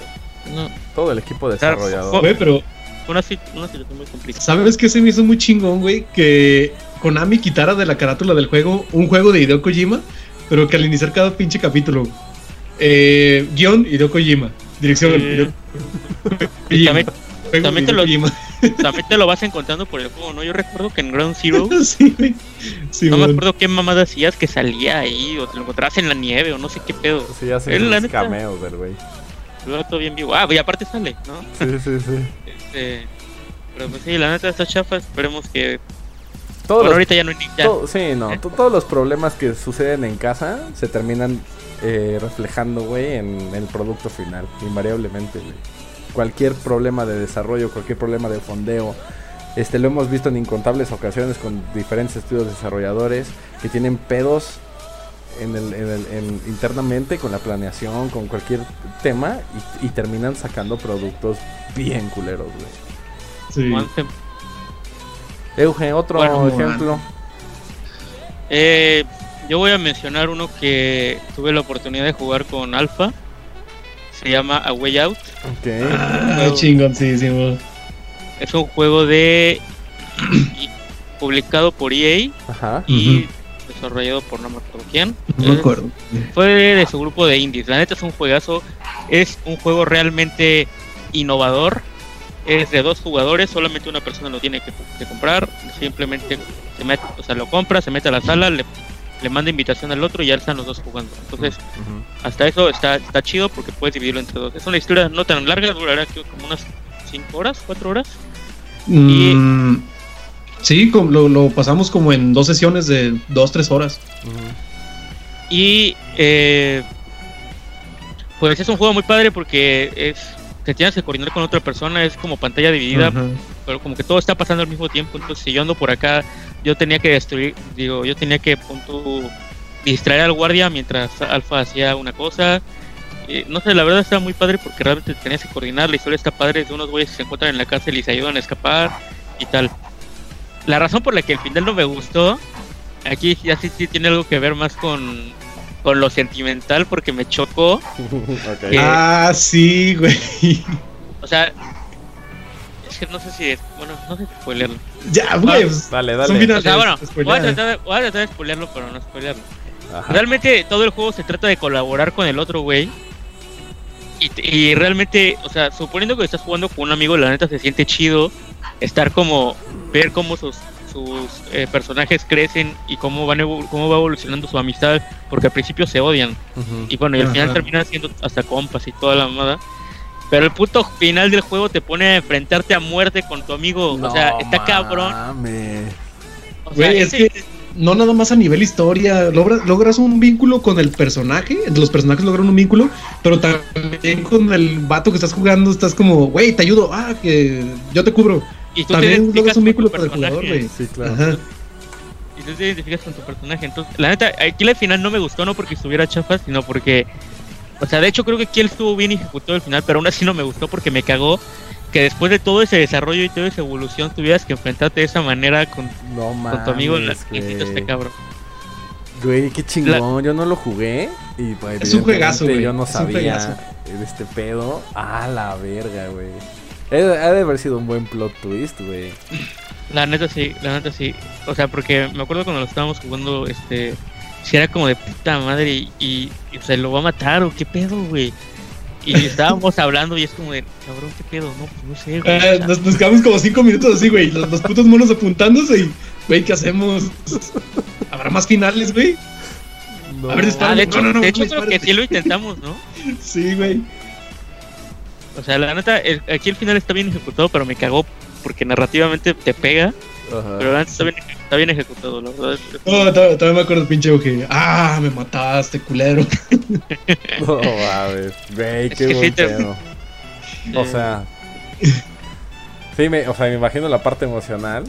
no,
Todo el equipo
Claro,
desarrollador.
Güey, pero
fue una, sit- una situación muy complicada.
¿sabes qué se me hizo muy chingón, güey? Que Konami quitara de la carátula del juego un juego de Hideo Kojima, pero que al iniciar cada pinche capítulo, eh, guion Hideo Kojima, dirección
Sí.
Hideo Kojima,
también, te lo- (laughs) también te lo vas encontrando por el juego, ¿no? Yo recuerdo que en Ground Zero (laughs)
sí, güey. Sí,
No me acuerdo qué mamada hacías que salía ahí, o te lo encontrabas en la nieve, o no sé qué pedo.
Sí,
la
sus
neta.
cameos del güey.
Luego todo bien vivo. Ah, y aparte sale, ¿no?
Sí, sí, sí.
Este, pero pues sí, la neta está chafa. Esperemos que.
Todos
Bueno,
los-
ahorita ya no hay ni. Ya.
todo- sí, no.
¿Eh? (laughs)
to- Todos los problemas que suceden en casa se terminan eh, reflejando, güey, en el producto final. Invariablemente, güey. Cualquier problema de desarrollo, cualquier problema de fondeo. Este, lo hemos visto en incontables ocasiones con diferentes estudios desarrolladores que tienen pedos en el, en el- en- internamente con la planeación, con cualquier tema y, y terminan sacando productos bien culeros, güey.
Sí.
Como Anthem.
Euge, otro
Bueno,
ejemplo.
Eh, yo voy a mencionar uno que tuve la oportunidad de jugar con Alpha. Se llama A Way Out.
Ok.
Ah, chingoncísimo.
Es un juego de. (clears throat) publicado por EA
Ajá.
y desarrollado por no me acuerdo quién.
No me acuerdo.
fue de su grupo de indies. La neta es un juegazo. Es un juego realmente innovador. Es de dos jugadores, solamente una persona lo tiene que, que comprar. Simplemente se mete, o sea, lo compra, se mete a la sala, le, le manda invitación al otro y ya están los dos jugando. Entonces,
Ujú.
hasta eso está, está chido porque puedes dividirlo entre dos. Es una historia no tan larga, durará como unas 5 horas, 4 horas.
Mm, sí, como lo, lo pasamos como en dos sesiones de dos, tres horas.
Ujú.
Y eh, pues es un juego muy padre porque es te tienes que coordinar con otra persona, es como pantalla dividida,
Ajá.
pero como que todo está pasando al mismo tiempo. Entonces, si yo ando por acá, yo tenía que destruir, digo, yo tenía que punto, distraer al guardia mientras Alfa hacía una cosa. Eh, no sé, la verdad está muy padre porque realmente tenías que coordinar. La historia está padre de unos güeyes que se encuentran en la cárcel y se ayudan a escapar y tal. La razón por la que el final no me gustó, aquí ya sí, sí tiene algo que ver más con, con lo sentimental porque me chocó. (laughs)
Ah, sí, güey.
O sea, es que no sé si, bueno, no sé si spoilerlo.
Ya, güey. pues,
Dale,
son
dale.
finales,
O sea, bueno, voy a, tratar de, voy a tratar de spoilearlo, pero no spoilearlo.
Ajá.
Realmente todo el juego se trata de colaborar con el otro güey. Y, y realmente, o sea, suponiendo que estás jugando con un amigo, la neta se siente chido estar como, ver cómo sus, sus eh, personajes crecen y cómo, van cómo va evolucionando su amistad, porque al principio se odian. Y bueno, y al final
Ajá.
terminan siendo hasta compas y toda la mamada. Pero el puto final del juego te pone a enfrentarte a muerte con tu amigo. o sea, está cabrón.
mames.
Güey, es que no nada más a nivel historia, logras un vínculo con el personaje, los personajes logran un vínculo, pero también con el vato que estás jugando, estás como, güey, te ayudo, ah, que yo te cubro.
Y tú
también
logras
un vínculo con el jugador, güey.
Sí, claro.
Y tú te identificas con tu personaje. Entonces, la neta, aquí al final no me gustó, no porque estuviera chafa, sino porque. O sea, de hecho creo que aquí él estuvo bien ejecutado al final, pero aún así no me gustó porque me cagó que después de todo ese desarrollo y toda esa evolución tuvieras que enfrentarte de esa manera con, con tu amigo en la este cabrón.
Güey, qué chingón, yo no lo jugué y pues
es un juegazo, güey.
Yo no sabía de este pedo. Ah, la verga, güey. Ha de haber sido un buen plot twist, güey.
La neta sí, la neta sí. O sea, porque me acuerdo cuando lo estábamos jugando, este, si era como de puta madre y, y, y o sea, lo va a matar o qué pedo, güey. Y estábamos hablando y es como de, cabrón, ¿qué pedo? No, pues no sé, güey.
Eh, nos, nos, quedamos como cinco minutos así, güey. Los, putos monos apuntándose y, güey, ¿qué hacemos? ¿Habrá más finales, güey?
No. A ver, está. Ah, de hecho, no, no, de hecho creo que sí lo intentamos, ¿no? (laughs)
sí, güey.
O sea, la neta, aquí el final está bien ejecutado, pero me cagó porque narrativamente te pega. Ajá. Pero antes está bien, está bien ejecutado, la verdad.
No, todavía, me acuerdo, pinche que Ah, me mataste, culero. (laughs)
no mames, güey, qué bueno. (laughs) O sea. Sí, me, o sea, me imagino la parte emocional.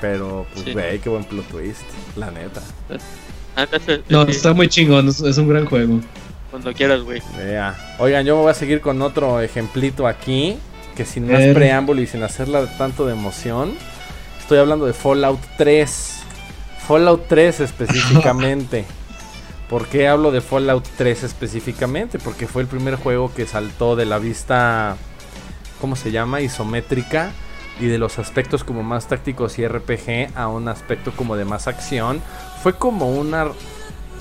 Pero, pues, güey, qué buen plot twist, la neta.
No, está muy chingón, es un gran juego.
Cuando quieras, güey.
Oigan, yo me voy a seguir con otro ejemplito aquí. Que sin más preámbulo y sin hacerla tanto de emoción. Estoy hablando de Fallout 3. Fallout 3 específicamente. (laughs) ¿Por qué hablo de Fallout 3 específicamente? Porque fue el primer juego que saltó de la vista, ¿cómo se llama? Isométrica y de los aspectos como más tácticos y RPG a un aspecto como de más acción. Fue como una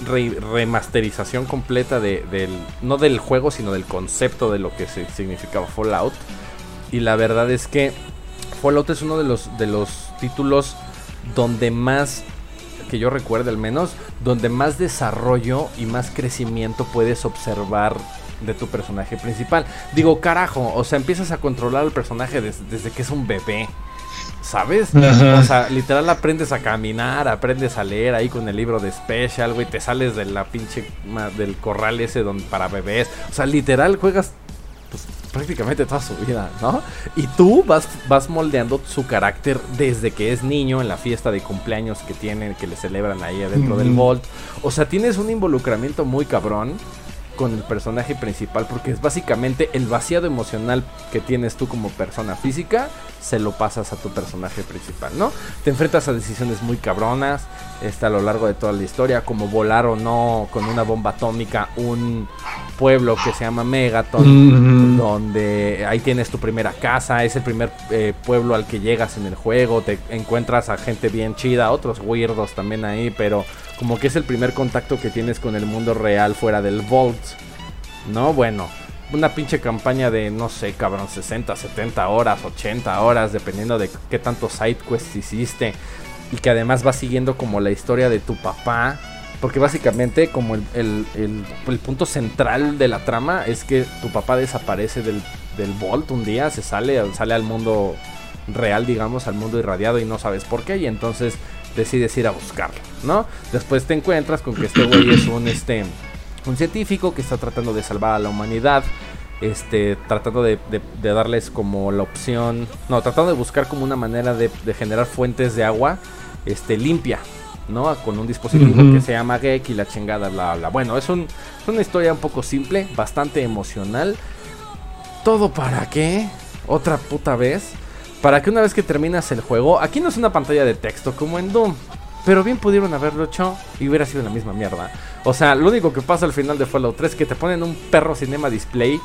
remasterización completa de, del, no del juego, sino del concepto de lo que significaba Fallout. Y la verdad es que Fallout es uno de los, de los títulos donde más, que yo recuerde al menos, donde más desarrollo y más crecimiento puedes observar de tu personaje principal. Digo, carajo, o sea, empiezas a controlar al personaje desde que es un bebé. ¿Sabes? O sea, literal aprendes a caminar, aprendes a leer ahí con el libro de Special, güey, te sales de la pinche del corral ese donde para bebés. O sea, literal juegas prácticamente toda su vida, ¿no? Y tú vas, vas moldeando su carácter desde que es niño en la fiesta de cumpleaños que tienen, que le celebran ahí adentro del Vault. O sea, tienes un involucramiento muy cabrón con el personaje principal porque es básicamente el vaciado emocional que tienes tú como persona física se lo pasas a tu personaje principal, ¿no? Te enfrentas a decisiones muy cabronas está a lo largo de toda la historia, como volar o no con una bomba atómica un pueblo que se llama Megaton, donde ahí tienes tu primera casa, es el primer eh, pueblo al que llegas en el juego, te encuentras a gente bien chida, otros weirdos también ahí, pero como que es el primer contacto que tienes con el mundo real fuera del Vault, ¿no? Bueno, una pinche campaña de, no sé, cabrón, 60, 70 horas, 80 horas, dependiendo de qué tanto side quest hiciste. Y que además va siguiendo como la historia de tu papá. Porque básicamente como el, el, punto central de la trama es que tu papá desaparece del, del Vault un día, se sale, sale al mundo real, digamos, al mundo irradiado y no sabes por qué. Y entonces decides ir a buscarlo, ¿no? Después te encuentras con que este güey es un este un científico que está tratando de salvar a la humanidad, este, tratando de, darles como la opción, no, tratando de buscar como una manera de, generar fuentes de agua, este, limpia, ¿no? Con un dispositivo que se llama GEC y la chingada, bla, bla. Bueno, es, un, es una historia un poco simple, bastante emocional. ¿Todo para qué? Otra puta vez. Para que una vez que terminas el juego, aquí no es una pantalla de texto como en Doom. Pero bien pudieron haberlo hecho y hubiera sido la misma mierda. O sea, lo único que pasa al final de Fallout 3 es que te ponen un perro cinema display.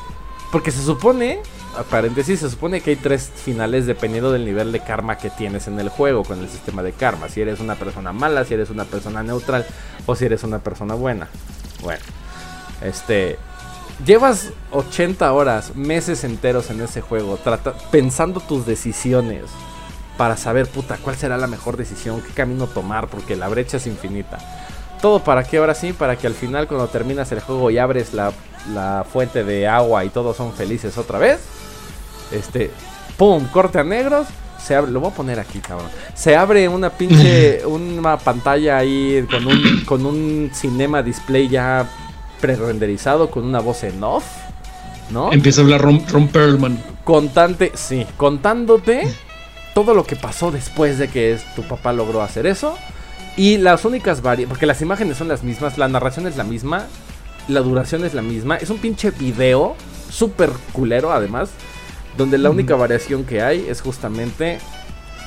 Porque se supone, a paréntesis, se supone que hay tres finales dependiendo del nivel de karma que tienes en el juego con el sistema de karma. Si eres una persona mala, si eres una persona neutral o si eres una persona buena. Bueno, este. Llevas 80 horas, meses enteros en ese juego, pensando tus decisiones para saber, puta, cuál será la mejor decisión, qué camino tomar, porque la brecha es infinita. Todo para que ahora sí, para que al final cuando terminas el juego y abres la, la fuente de agua y todos son felices otra vez. Este, ¡pum! Corte a negros. se abre, lo voy a poner aquí, cabrón. Se abre una pinche, (laughs) una pantalla ahí con un, con un cinema display ya pre-renderizado con una voz en off, ¿no?
Empieza a hablar Ron, Ron Perlman.
Contante, sí, contándote todo lo que pasó después de que tu papá logró hacer eso. Y las únicas varias, porque las imágenes son las mismas, la narración es la misma, la duración es la misma. Es un pinche video súper culero además, donde la única variación que hay es justamente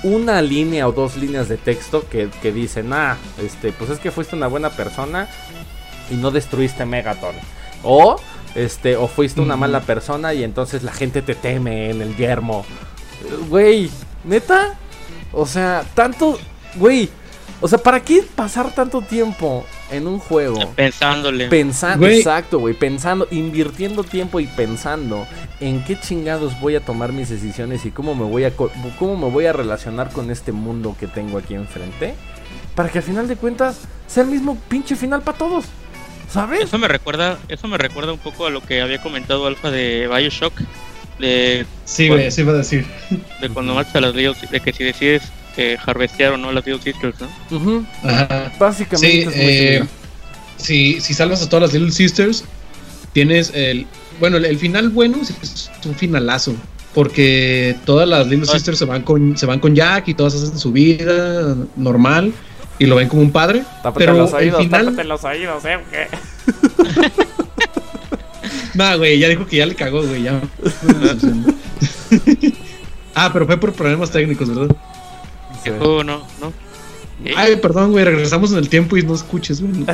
una línea o dos líneas de texto que, que dicen, ah, este, pues es que fuiste una buena persona y no destruiste Megaton. O, este, o fuiste una mala persona y entonces la gente te teme en el yermo. Güey, neta. O sea, tanto, güey. O sea, ¿para qué pasar tanto tiempo en un juego?
Pensándole.
Pensando, exacto, güey. Pensando, invirtiendo tiempo y pensando en qué chingados voy a tomar mis decisiones y cómo me voy a, co- cómo me voy a relacionar con este mundo que tengo aquí enfrente. Para que al final de cuentas sea el mismo pinche final para todos. ¿Sabes?
Eso me recuerda, eso me recuerda un poco a lo que había comentado Alfa de Bioshock, de,
Sí, güey, eso iba a decir.
de cuando matas a las Little, de que si decides eh, harvestear o no las Little Sisters, ¿no?
Ajá.
Básicamente
Sí,
es muy
eh, si, si salvas a todas las Little Sisters, tienes el. Bueno, el, el final bueno es un finalazo. Porque todas las Little
Ah.
Sisters se van con se van con Jack y todas hacen su vida normal y lo ven como un padre.
Tápate
pero
los
el
oídos,
final-
tápate los oídos, ¿eh? ¿Qué? (laughs)
Nah, güey, ya dijo que ya le cagó, güey. Ya. (laughs) ah, pero fue por problemas técnicos, ¿verdad?
Sí.
El juego no, no. Eh,
Ay, perdón, güey, regresamos en el tiempo y no escuches, güey. (laughs)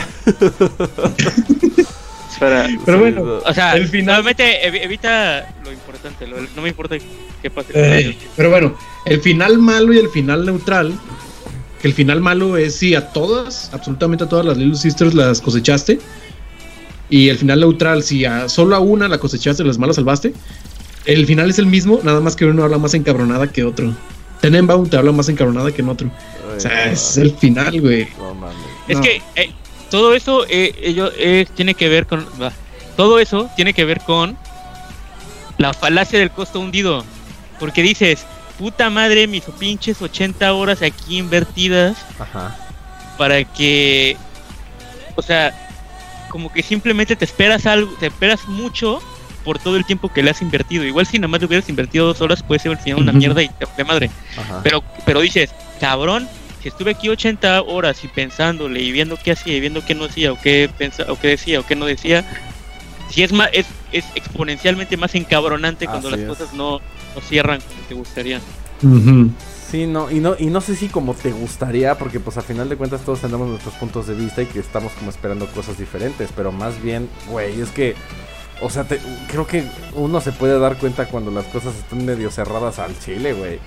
espera.
Pero
Sí,
bueno,
no.
O sea,
El final-
finalmente evita lo importante, lo- no me importa qué pase.
Eh, pero bueno, el final malo y el final neutral. Que el final malo es si a todas, absolutamente a todas las Little Sisters las cosechaste. Y el final neutral, si a solo a una la cosechaste, las malas salvaste. El final es el mismo, nada más que uno habla más encabronada que otro. Tenenbaum te habla más encabronada que en otro. O sea, es el final, güey.
No.
Es
no.
que eh, todo eso eh, ello- eh, tiene que ver con. todo eso tiene que ver con la falacia del costo hundido. Porque dices, puta madre, mis pinches 80 horas aquí invertidas
Ajá.
para que. O sea, como que simplemente te esperas algo, te esperas mucho por todo el tiempo que le has invertido. Igual si nada más le hubieras invertido dos horas, puede ser al final una mierda y te de madre.
Ajá.
Pero, pero dices, cabrón, si estuve aquí 80 horas y pensándole y viendo qué hacía y viendo qué no hacía o qué, pensa, o qué decía o qué no decía, si es más, es, es exponencialmente más encabronante cuando
Así
las
es.
cosas no, no cierran como te gustaría.
Ujú.
Sí, no, y no, y no sé si como te gustaría, porque pues a final de cuentas todos tenemos nuestros puntos de vista y que estamos como esperando cosas diferentes, pero más bien, güey, es que, o sea, te- creo que uno se puede dar cuenta cuando las cosas están medio cerradas al chile, güey.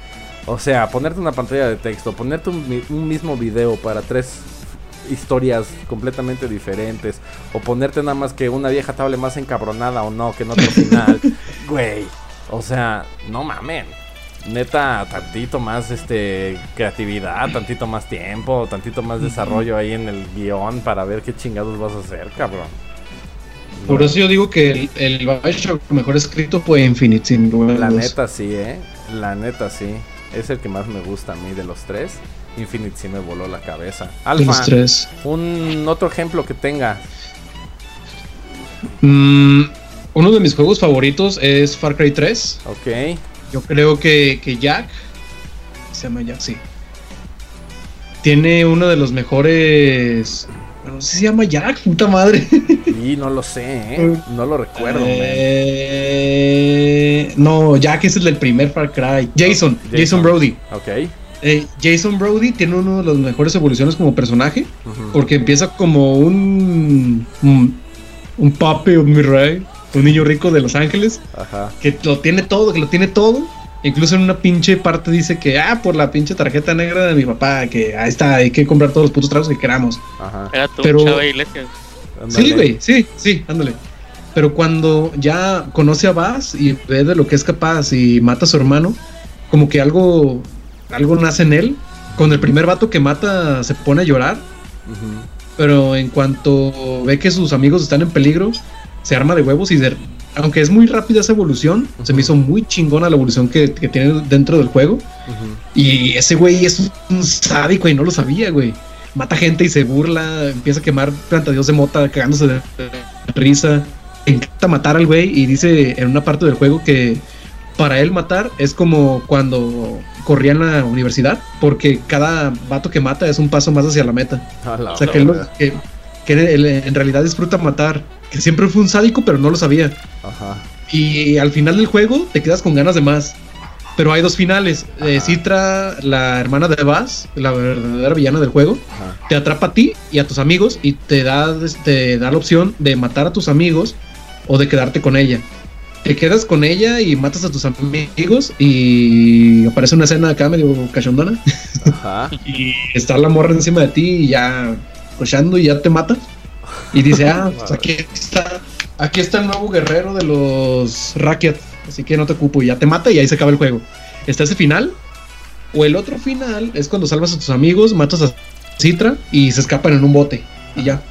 O sea, ponerte una pantalla de texto, ponerte un, un mismo video para tres historias completamente diferentes, o ponerte nada más que una vieja te hable más encabronada o no que en otro final, güey. O sea, no mamen neta tantito más este creatividad, tantito más tiempo, tantito más desarrollo ahí en el guion para ver qué chingados vas a hacer, cabrón.
Por eso yo digo que el, el Bioshock mejor escrito fue Infinite, sin
La neta sí, eh. La neta sí. Es el que más me gusta a mí de los tres. Infinite sí me voló la cabeza.
De los
Alfa,
tres.
un otro ejemplo que tenga.
Mm, uno de mis juegos favoritos es Far Cry 3.
Ok.
Yo creo que, que Jack, se llama Jack, sí. Tiene uno de los mejores. No sé si se llama Jack, puta madre. (laughs)
Y no lo sé, eh. No lo recuerdo.
Eh, no, Jack es el del primer Far Cry. Jason,
Jason.
Jason, Brody.
Ok.
Eh, Jason Brody tiene uno de las mejores evoluciones como personaje. Porque empieza como un. Un, un papi, un mi rey. Un niño rico de Los Ángeles.
Ajá.
Que lo tiene todo, que lo tiene todo. Incluso en una pinche parte dice que, ah, por la pinche tarjeta negra de mi papá, que ahí está, hay que comprar todos los putos tragos que queramos.
Ajá.
Era tu
Pero-
chava iglesia.
Sí, güey, sí, sí, ándale. Pero cuando ya conoce a Bass y ve de lo que es capaz y mata a su hermano, como que algo, algo nace en él. Con el primer vato que mata se pone a llorar, pero en cuanto ve que sus amigos están en peligro, se arma de huevos y se aunque es muy rápida esa evolución, se me hizo muy chingona la evolución que, que tiene dentro del juego. Y ese güey es un sádico y no lo sabía, güey. Mata gente y se burla, empieza a quemar plantadios de mota, cagándose de risa. Encanta matar al güey y dice en una parte del juego que para él matar es como cuando corría en la universidad, porque cada vato que mata es un paso más hacia la meta.
La
O sea, que, él,
verga.
que, que él en realidad disfruta matar, que siempre fue un sádico, pero no lo sabía.
Ajá.
Y al final del juego te quedas con ganas de más. Pero hay dos finales. Eh. Citra, la hermana de Bass, la verdadera villana del juego,
Ajá.
te atrapa a ti y a tus amigos y te da, te da la opción de matar a tus amigos o de quedarte con ella. Te quedas con ella y matas a tus amigos y aparece una escena acá medio cachondona
Ajá. (laughs)
y está la morra encima de ti y ya cochando y ya te mata. Y dice, ah, (laughs) pues aquí está, aquí está el nuevo guerrero de los Rakiat, así que no te ocupo y ya te mata y ahí se acaba el juego. Está ese final. O el otro final es cuando salvas a tus amigos, matas a Citra y se escapan en un bote y ya.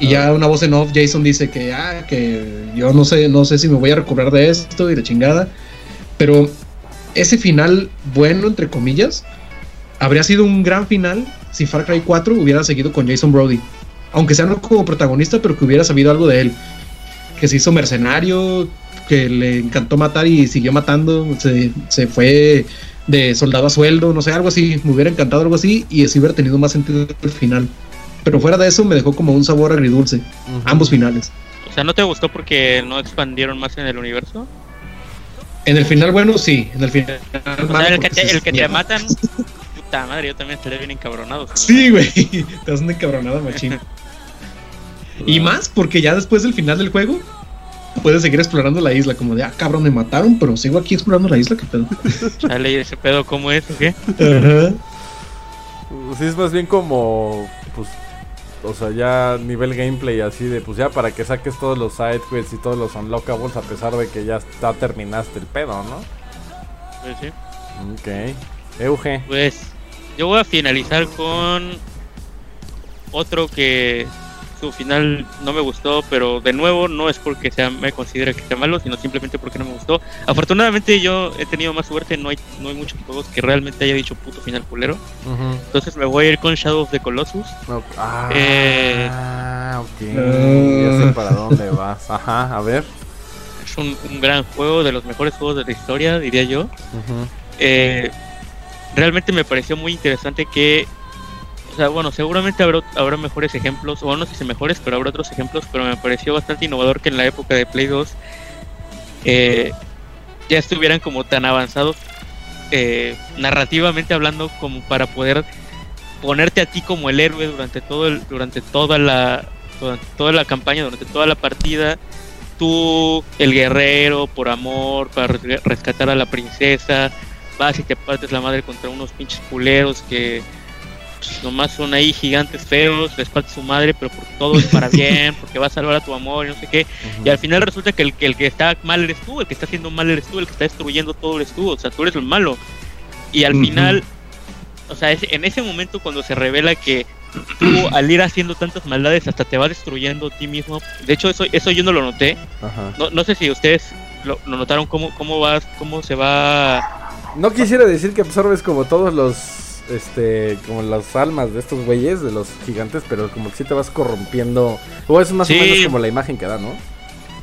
Y ya una voz en off, Jason dice que, ah, que yo no sé, no sé si me voy a recobrar de esto y de chingada. Pero ese final bueno, entre comillas, habría sido un gran final si Far Cry 4 hubiera seguido con Jason Brody. Aunque sea no como protagonista, pero que hubiera sabido algo de él. Que se hizo mercenario, que le encantó matar y siguió matando, se, se fue de soldado a sueldo, no sé, algo así. Me hubiera encantado algo así y así hubiera tenido más sentido el final. Pero fuera de eso me dejó como un sabor agridulce,
Ujú.
ambos finales.
O sea, ¿no te gustó porque no expandieron más en el universo?
En el final bueno, sí, en el final
O
malo,
sea, el que te,
se-
el que te
ya.
matan. Puta madre, yo también estaría bien encabronado. (laughs)
Sí, güey, te hacen encabronada, machín. (laughs) Y más porque ya después del final del juego puedes seguir explorando la isla, como de, ah, cabrón, me mataron, pero sigo aquí explorando la isla, qué pedo. (laughs)
Chale, ¿y ese pedo cómo es o qué?
Ajá.
Sí, es más bien como, pues, o sea, ya nivel gameplay así de, pues ya para que saques todos los side quests y todos los unlockables a pesar de que ya está, terminaste el pedo, ¿no?
Pues sí.
Ok. Euge.
Pues yo voy a finalizar con otro que su final no me gustó, pero de nuevo no es porque sea, me considere que sea malo, sino simplemente porque no me gustó. Afortunadamente yo he tenido más suerte, no hay, no hay muchos juegos que realmente haya dicho puto final culero. Entonces me voy a ir con Shadow of the Colossus.
Ah,
Eh.
ok.
Ah.
Ya sé para dónde vas. Ajá, a ver.
Es un, un gran juego, de los mejores juegos de la historia, diría yo. Eh, realmente me pareció muy interesante que, o sea, bueno, seguramente habrá, habrá mejores ejemplos, o no sé si mejores, pero habrá otros ejemplos, pero me pareció bastante innovador que en la época de Play 2 eh, ya estuvieran como tan avanzados eh, narrativamente hablando como para poder ponerte a ti como el héroe durante todo el, durante toda la durante toda la campaña, durante toda la partida, tú el guerrero por amor para res- rescatar a la princesa, vas y te partes la madre contra unos pinches culeros que nomás son ahí gigantes feos, les partes su madre, pero por todo es para (laughs) bien, porque va a salvar a tu amor y no sé qué. Y al final resulta que el, que el que está mal eres tú, el que está haciendo mal eres tú, el que está destruyendo todo eres tú, o sea, tú eres el malo. Y al final, o sea, es- en ese momento cuando se revela que tú al ir haciendo tantas maldades hasta te va destruyendo a ti mismo, de hecho eso, eso yo no lo noté,
Ajá.
no, no sé si ustedes lo, lo notaron cómo, cómo va, cómo se va
No quisiera decir que absorbes como todos los, este, como las almas de estos güeyes, de los gigantes, pero como que sí te vas corrompiendo. O es más
Sí.
o menos como la imagen que da, ¿no?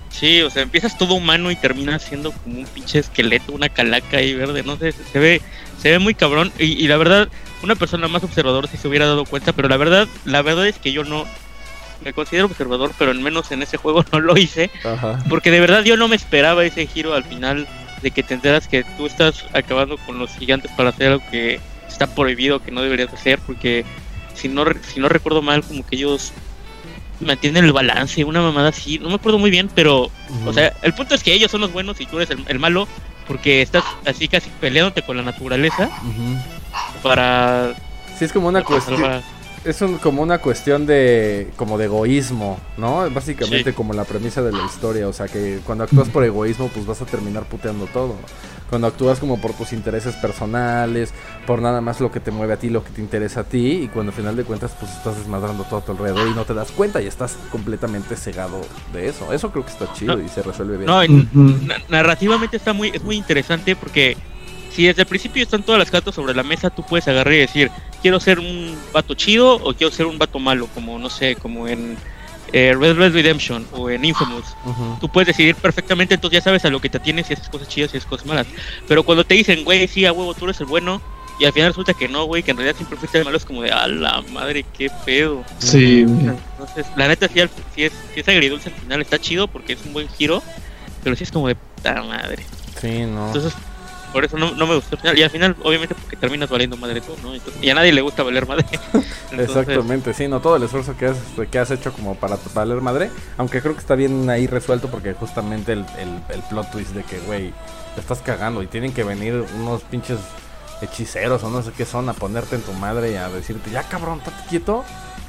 Sí, o sea, empiezas todo humano y terminas siendo como un pinche esqueleto, una calaca ahí verde, no sé, se ve, se ve muy cabrón. Y, y la verdad, una persona más observador si se hubiera dado cuenta, pero la verdad, la verdad es que yo no me considero observador, pero al menos en ese juego (laughs) no lo hice,
Ajá.
porque de verdad yo no me esperaba ese giro al final de que te enteras que tú estás acabando con los gigantes para hacer algo que está prohibido, que no deberías hacer, porque si no, si no recuerdo mal, como que ellos mantienen el balance, una mamada así, no me acuerdo muy bien, pero o sea, el punto es que ellos son los buenos y tú eres el, el malo porque estás así casi peleándote con la naturaleza para
Sí, es como una cuestión. Es un, como una cuestión de como de egoísmo, ¿no? Básicamente
Sí.
como la premisa de la historia, o sea que cuando actúas por egoísmo pues vas a terminar puteando todo. Cuando actúas como por tus intereses personales, por nada más lo que te mueve a ti, lo que te interesa a ti y cuando al final de cuentas pues estás desmadrando todo a tu alrededor y no te das cuenta y estás completamente cegado de eso. Eso creo que está chido
No.
y se resuelve bien.
No, narrativamente está muy, es muy interesante porque si desde el principio están todas las cartas sobre la mesa, tú puedes agarrar y decir, quiero ser un vato chido o quiero ser un vato malo, como no sé, como en eh, Red Red Redemption o en Infamous.
Ujú.
Tú puedes decidir perfectamente, entonces ya sabes a lo que te atienes si haces cosas chidas y haces cosas malas. Pero cuando te dicen, güey, sí, a huevo, tú eres el bueno, y al final resulta que no, güey, que en realidad siempre fuiste el malo, es como de, a la madre, qué pedo.
Sí.
Entonces, la neta, sí, al- sí es, sí es agridulce al final, está chido porque es un buen giro, pero sí es como de puta madre.
Sí, no.
Entonces, por eso no, no me gustó el final. Y al final, obviamente, porque terminas valiendo madre tú, ¿no? Entonces, y a nadie le gusta valer madre. (laughs) Entonces,
Exactamente, sí, no todo el esfuerzo que has, que has hecho como para valer madre, aunque creo que está bien ahí resuelto porque justamente el, el- el plot twist de que, güey, te estás cagando y tienen que venir unos pinches hechiceros o no sé qué son a ponerte en tu madre y a decirte, ya cabrón, estate quieto,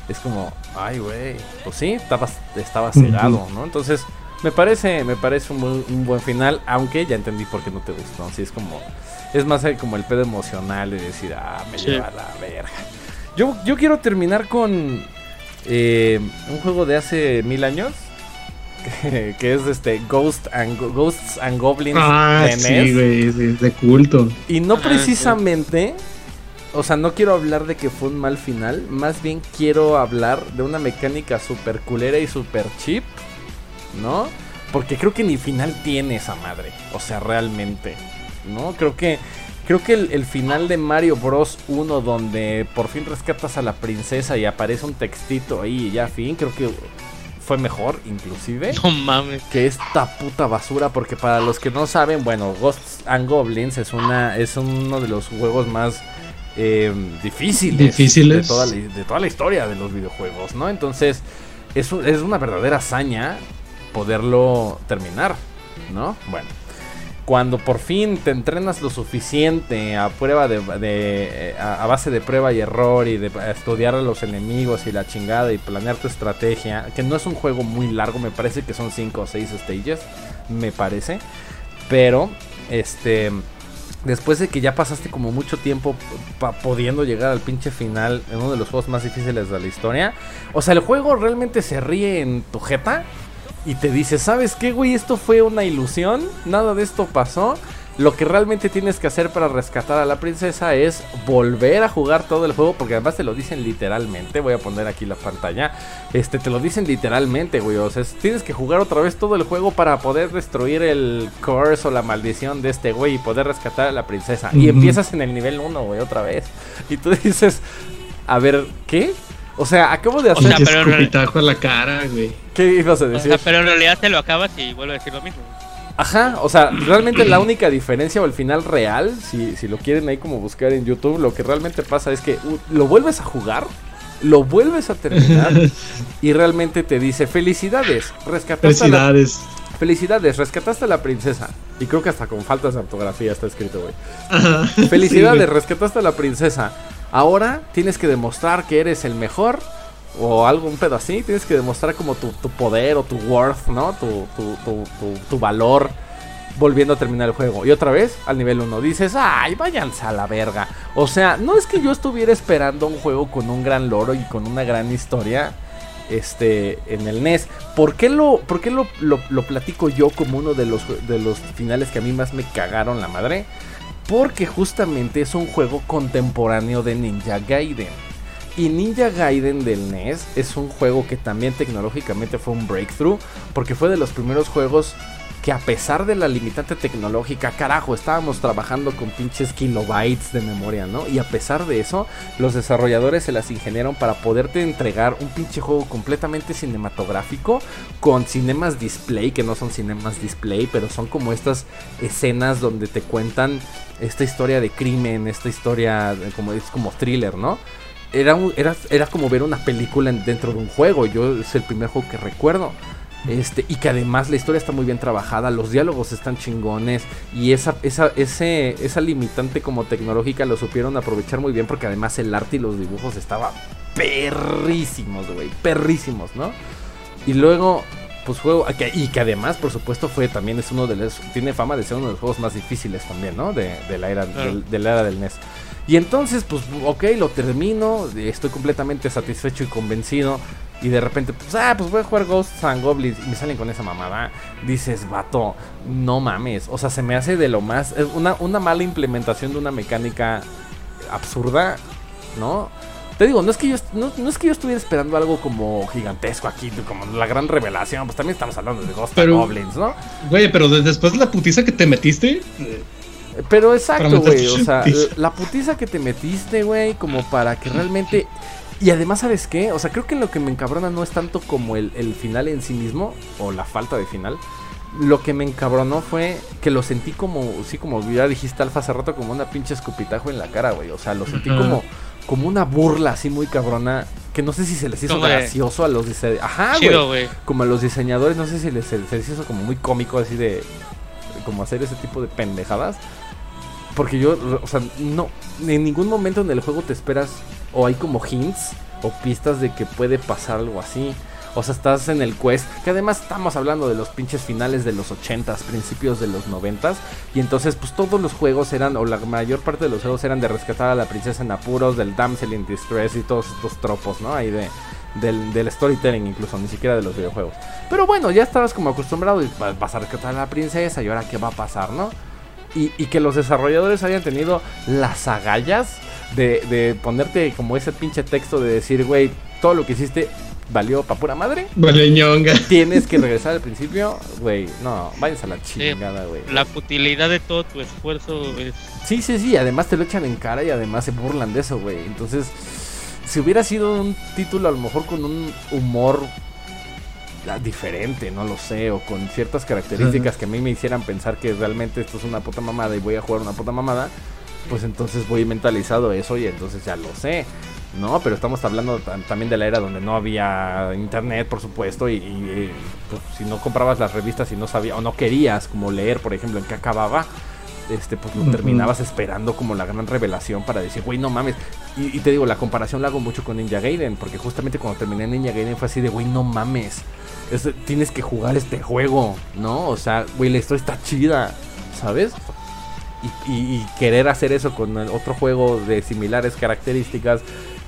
es como, ay, güey, pues sí, estabas, estaba cegado, ¿no? Entonces, me parece, me parece un, buen- un buen final, aunque ya entendí por qué no te gustó, así es como, es más como el pedo emocional de decir, ah, me
Sí.
lleva a la verga. Yo, yo quiero terminar con eh, un juego de hace mil años. Que, que es este Ghost and, Ghosts and Goblins
Ah,
de
sí,
NES.
güey, sí, de culto.
Y no
Ah,
precisamente. O sea, no quiero hablar de que fue un mal final. Más bien quiero hablar de una mecánica super culera y super cheap. ¿No? Porque creo que ni final tiene esa madre. O sea, realmente. ¿No? Creo que. Creo que el, el final de Mario Bros 1 donde por fin rescatas a la princesa y aparece un textito ahí y ya fin, creo que fue mejor inclusive
no mames.
que esta puta basura porque para los que no saben, bueno, Ghosts and Goblins es una es uno de los juegos más eh, difíciles,
Difíciles.
De, toda la, de toda la historia de los videojuegos, ¿no? Entonces es una verdadera hazaña poderlo terminar, ¿no? Bueno. Cuando por fin te entrenas lo suficiente a prueba de, eh, a, base de prueba y error y de estudiar a los enemigos y la chingada y planear tu estrategia, que no es un juego muy largo, me parece que son 5 o 6 stages, me parece, pero este después de que ya pasaste como mucho tiempo pudiendo llegar al pinche final en uno de los juegos más difíciles de la historia, o sea, el juego realmente se ríe en tu jeta y te dice, ¿sabes qué, güey? Esto fue una ilusión, nada de esto pasó. Lo que realmente tienes que hacer para rescatar a la princesa es volver a jugar todo el juego, porque además te lo dicen literalmente. Voy a poner aquí la pantalla. Este, te lo dicen literalmente, güey. O sea, es- tienes que jugar otra vez todo el juego para poder destruir el curse o la maldición de este güey y poder rescatar a la princesa. Y empiezas en el nivel 1, güey, otra vez. Y tú (laughs) dices, a ver, ¿qué? O sea, acabo de
O
hacer...
sea,
Pinche
pero en
escupitajo la cara, güey.
¿Qué ibas a
O
decir?
sea, pero en realidad te lo acabas y vuelvo a decir lo mismo.
Ajá, o sea, realmente la única diferencia o el final real, si, si lo quieren ahí como buscar en YouTube, lo que realmente pasa es que uh, lo vuelves a jugar, lo vuelves a terminar (laughs) y realmente te dice felicidades, rescataste a la,
Felicidades.
rescataste a la princesa. Y creo que hasta con faltas de ortografía está escrito, güey. (laughs) Felicidades,
Sí,
rescataste a la princesa. Ahora tienes que demostrar que eres el mejor. O algo, un pedo así. Tienes que demostrar como tu, tu poder o tu worth, ¿no? Tu, tu, tu, tu- tu valor. Volviendo a terminar el juego. Y otra vez, al nivel 1, dices, ay, váyanse a la verga. O sea, no es que yo estuviera esperando un juego con un gran loro y con una gran historia. Este, en el NES. ¿Por qué lo, por qué lo, lo- platico yo como uno de los, de los finales que a mí más me cagaron la madre? Porque justamente es un juego contemporáneo de Ninja Gaiden. Y Ninja Gaiden del NES es un juego que también tecnológicamente fue un breakthrough. Porque fue de los primeros juegos que a pesar de la limitante tecnológica, carajo, estábamos trabajando con pinches kilobytes de memoria, ¿no? Y a pesar de eso, los desarrolladores se las ingeniaron para poderte entregar un pinche juego completamente cinematográfico con cinemas display, que no son cinemas display, pero son como estas escenas donde te cuentan esta historia de crimen, esta historia como es como thriller, ¿no? Era, era, era como ver una película en- dentro de un juego. Yo es el primer juego que recuerdo. Este, y que además la historia está muy bien trabajada, los diálogos están chingones y esa, esa, ese, esa limitante como tecnológica lo supieron aprovechar muy bien porque además el arte y los dibujos estaban perrísimos, güey, perrísimos, ¿no? Y luego, pues juego, y que además, por supuesto, fue también es uno de los, tiene fama de ser uno de los juegos más difíciles también, ¿no? De, la, era, de la era del NES. Y entonces, pues, ok, lo termino, estoy completamente satisfecho y convencido. Y de repente, pues, ah, pues voy a jugar Ghosts and Goblins. Y me salen con esa mamada. Dices, vato, no mames. O sea, se me hace de lo más. Una, una mala implementación de una mecánica absurda, ¿no? Te digo, no es que yo no, es que yo estuviera esperando algo como gigantesco aquí, como la gran revelación, pues también estamos hablando de Ghosts and Goblins, ¿no?
Güey, pero después de la putiza que te metiste,
pero exacto, güey. O sea, la putiza que te metiste, güey, como para que realmente. Y además, ¿sabes qué? O sea, creo que lo que me encabrona no es tanto como el, final en sí mismo, o la falta de final. Lo que me encabronó fue que lo sentí como, sí, como ya dijiste Alfa hace rato, como una pinche escupitajo en la cara, güey. O sea, lo sentí como, como una burla así muy cabrona. Que no sé si se les hizo gracioso a los diseñadores. Ajá, güey. Como a los diseñadores, no sé si les, se les hizo como muy cómico así de. Como hacer ese tipo de pendejadas. Porque yo, o sea, no, en ningún momento en el juego te esperas o hay como hints o pistas de que puede pasar algo así. O sea, estás en el quest, que además estamos hablando de los pinches finales de los 80s, principios de los 90s. Y entonces, pues todos los juegos eran, o la mayor parte de los juegos eran de rescatar a la princesa en apuros, del damsel in distress y todos estos tropos, ¿no? Ahí de, del, storytelling, incluso, ni siquiera de los videojuegos. Pero bueno, ya estabas como acostumbrado y vas a rescatar a la princesa y ahora qué va a pasar, ¿no? y, que los desarrolladores hayan tenido las agallas de, ponerte como ese pinche texto de decir, güey, todo lo que hiciste valió pa' pura madre.
Vale, ñonga. (laughs)
Tienes que regresar al principio, güey. No, váyanse a la chingada, güey.
la futilidad de todo tu esfuerzo es.
Sí, sí, sí. Además te lo echan en cara y además se burlan de eso, güey. Entonces, si hubiera sido un título a lo mejor con un humor diferente, no lo sé, o con ciertas características que a mí me hicieran pensar que realmente esto es una puta mamada y voy a jugar una puta mamada, pues entonces voy mentalizado eso y entonces ya lo sé. No, pero estamos hablando también de la era donde no había internet, por supuesto, y, pues, si no comprabas las revistas y no sabías o no querías como leer, por ejemplo, en qué acababa, este, pues lo terminabas esperando como la gran revelación para decir, güey, no mames. Y, y, te digo, la comparación la hago mucho con Ninja Gaiden, porque justamente cuando terminé Ninja Gaiden fue así de, güey, no mames tienes que jugar este juego, ¿no? O sea, güey, la historia está chida, ¿sabes? Y, querer hacer eso con otro juego de similares características,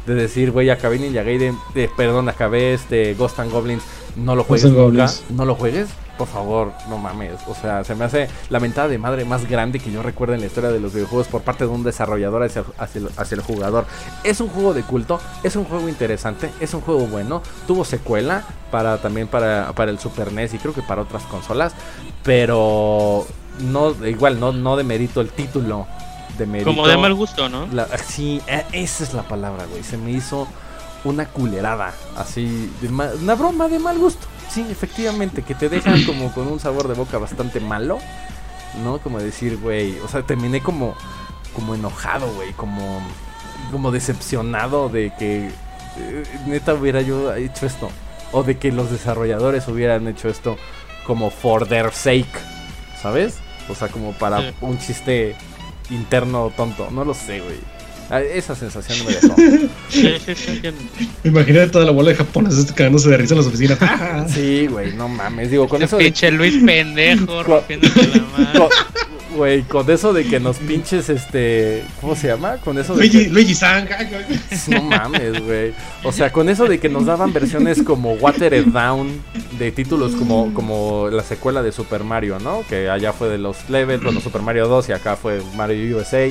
de decir, güey, acabé Ninja Gaiden, eh, perdón, acabé este Ghost and Goblins, no lo juegues nunca, no lo juegues, por favor, no mames. O sea, se me hace la mentada de madre más grande que yo recuerdo en la historia de los videojuegos por parte de un desarrollador hacia, hacia, el, jugador. Es un juego de culto, es un juego interesante, es un juego bueno. Tuvo secuela para también para, para el Super NES y creo que para otras consolas. Pero no, igual, no, no demerito el título.
De Como de mal gusto, ¿no?
sí, e, esa es la palabra, güey. Se me hizo una culerada, así, una broma de mal gusto. Sí, efectivamente, que te dejan (clears throat) como con un sabor de boca bastante malo, ¿no? Como decir, güey, o sea, terminé como, como enojado, güey, como, como decepcionado de que eh, neta hubiera yo hecho esto, o de que los desarrolladores hubieran hecho esto como for their sake, ¿sabes? O sea, como para un chiste interno tonto, no lo sé, güey. Ah, esa sensación no me dejó.
Imagínate toda la bola de japoneses cagándose de risa en las oficinas.
sí, güey, no mames. Digo, con eso.
Pinche Luis pendejo, (laughs) rompiéndose la mano.
Güey, con eso de que nos pinches, este. ¿Cómo se llama? Con eso de.
Luigi, Luigi Sang.
No mames, güey. O sea, con eso de que nos daban versiones como Watered Down de títulos como, como la secuela de Super Mario, ¿no? Que allá fue de los levels, bueno, Super Mario 2 y acá fue Mario USA.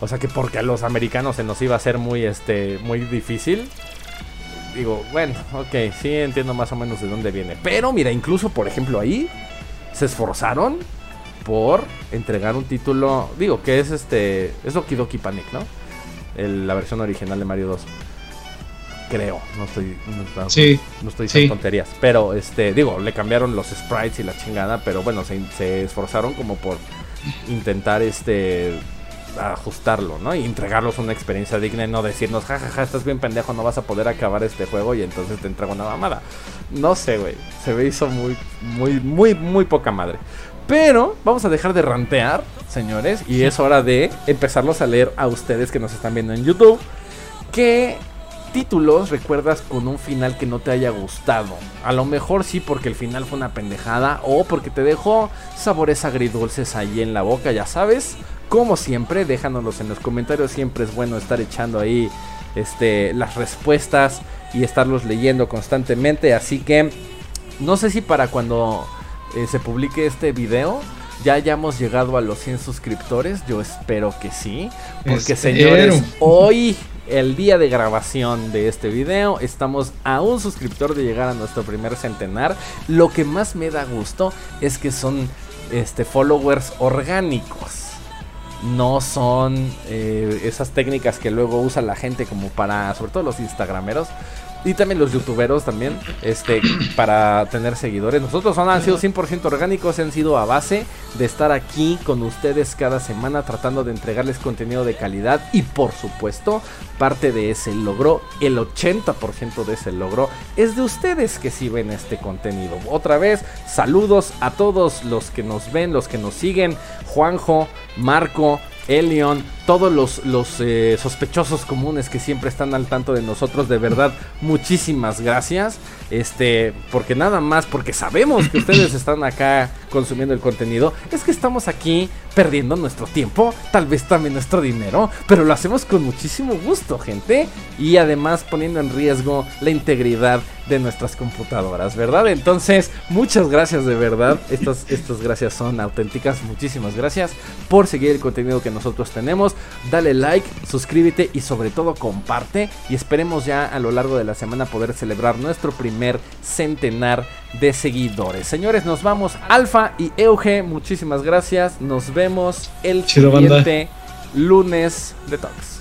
O sea que porque a los americanos se nos iba a hacer muy, este, muy difícil. Digo, bueno, ok, sí entiendo más o menos de dónde viene. Pero mira, incluso por ejemplo ahí se esforzaron por entregar un título, digo, que es este, es Doki Doki Panic, ¿no? la versión original de Mario 2. Creo, no estoy, no, sí, no estoy diciendo tonterías. Pero este, digo, le cambiaron los sprites y la chingada, pero bueno, se, se esforzaron como por intentar este ajustarlo, ¿no? Y entregarlos una experiencia digna y no decirnos, jajaja, ja, ja, estás bien pendejo, no vas a poder acabar este juego y entonces te entrego una mamada. No sé, güey. Se me hizo muy, muy, muy, muy poca madre. Pero vamos a dejar de rantear, señores, y es hora de empezarlos a leer a ustedes que nos están viendo en YouTube. ¿Qué títulos recuerdas con un final que no te haya gustado? A lo mejor sí porque el final fue una pendejada o porque te dejó sabores agridulces ahí en la boca, ya sabes. Como siempre, déjanoslos en los comentarios, siempre es bueno estar echando ahí este, las respuestas y estarlos leyendo constantemente. Así que no sé si para cuando eh, se publique este video ya hayamos llegado a los 100 suscriptores. Yo espero que sí. Porque señores, hoy, el día de grabación de este video, estamos a un suscriptor de llegar a nuestro primer centenar. Lo que más me da gusto es que son este, followers orgánicos no son eh, esas técnicas que luego usa la gente como para, sobre todo los instagrameros, y también los youtuberos también, este, (clears throat) para tener seguidores. Nosotros han sido 100% orgánicos, han sido a base de estar aquí con ustedes cada semana tratando de entregarles contenido de calidad y por supuesto, parte de ese logro, el 80% de ese logro es de ustedes que sí ven este contenido. Otra vez, saludos a todos los que nos ven, los que nos siguen, Juanjo, Marco, Elion, todos los, los eh, sospechosos comunes que siempre están al tanto de nosotros, de verdad, muchísimas gracias. Este, porque nada más, porque sabemos que ustedes (coughs) están acá consumiendo el contenido, es que estamos aquí perdiendo nuestro tiempo, tal vez también nuestro dinero, pero lo hacemos con muchísimo gusto, gente, y además poniendo en riesgo la integridad de nuestras computadoras, ¿verdad? Entonces, muchas gracias de verdad, estas, estas gracias son auténticas, muchísimas gracias por seguir el contenido que nosotros tenemos, dale like, suscríbete y sobre todo comparte y esperemos ya a lo largo de la semana poder celebrar nuestro primer centenar de seguidores. Señores, nos vamos. Alfa y Euge, muchísimas gracias. Nos vemos el siguiente lunes de Talks.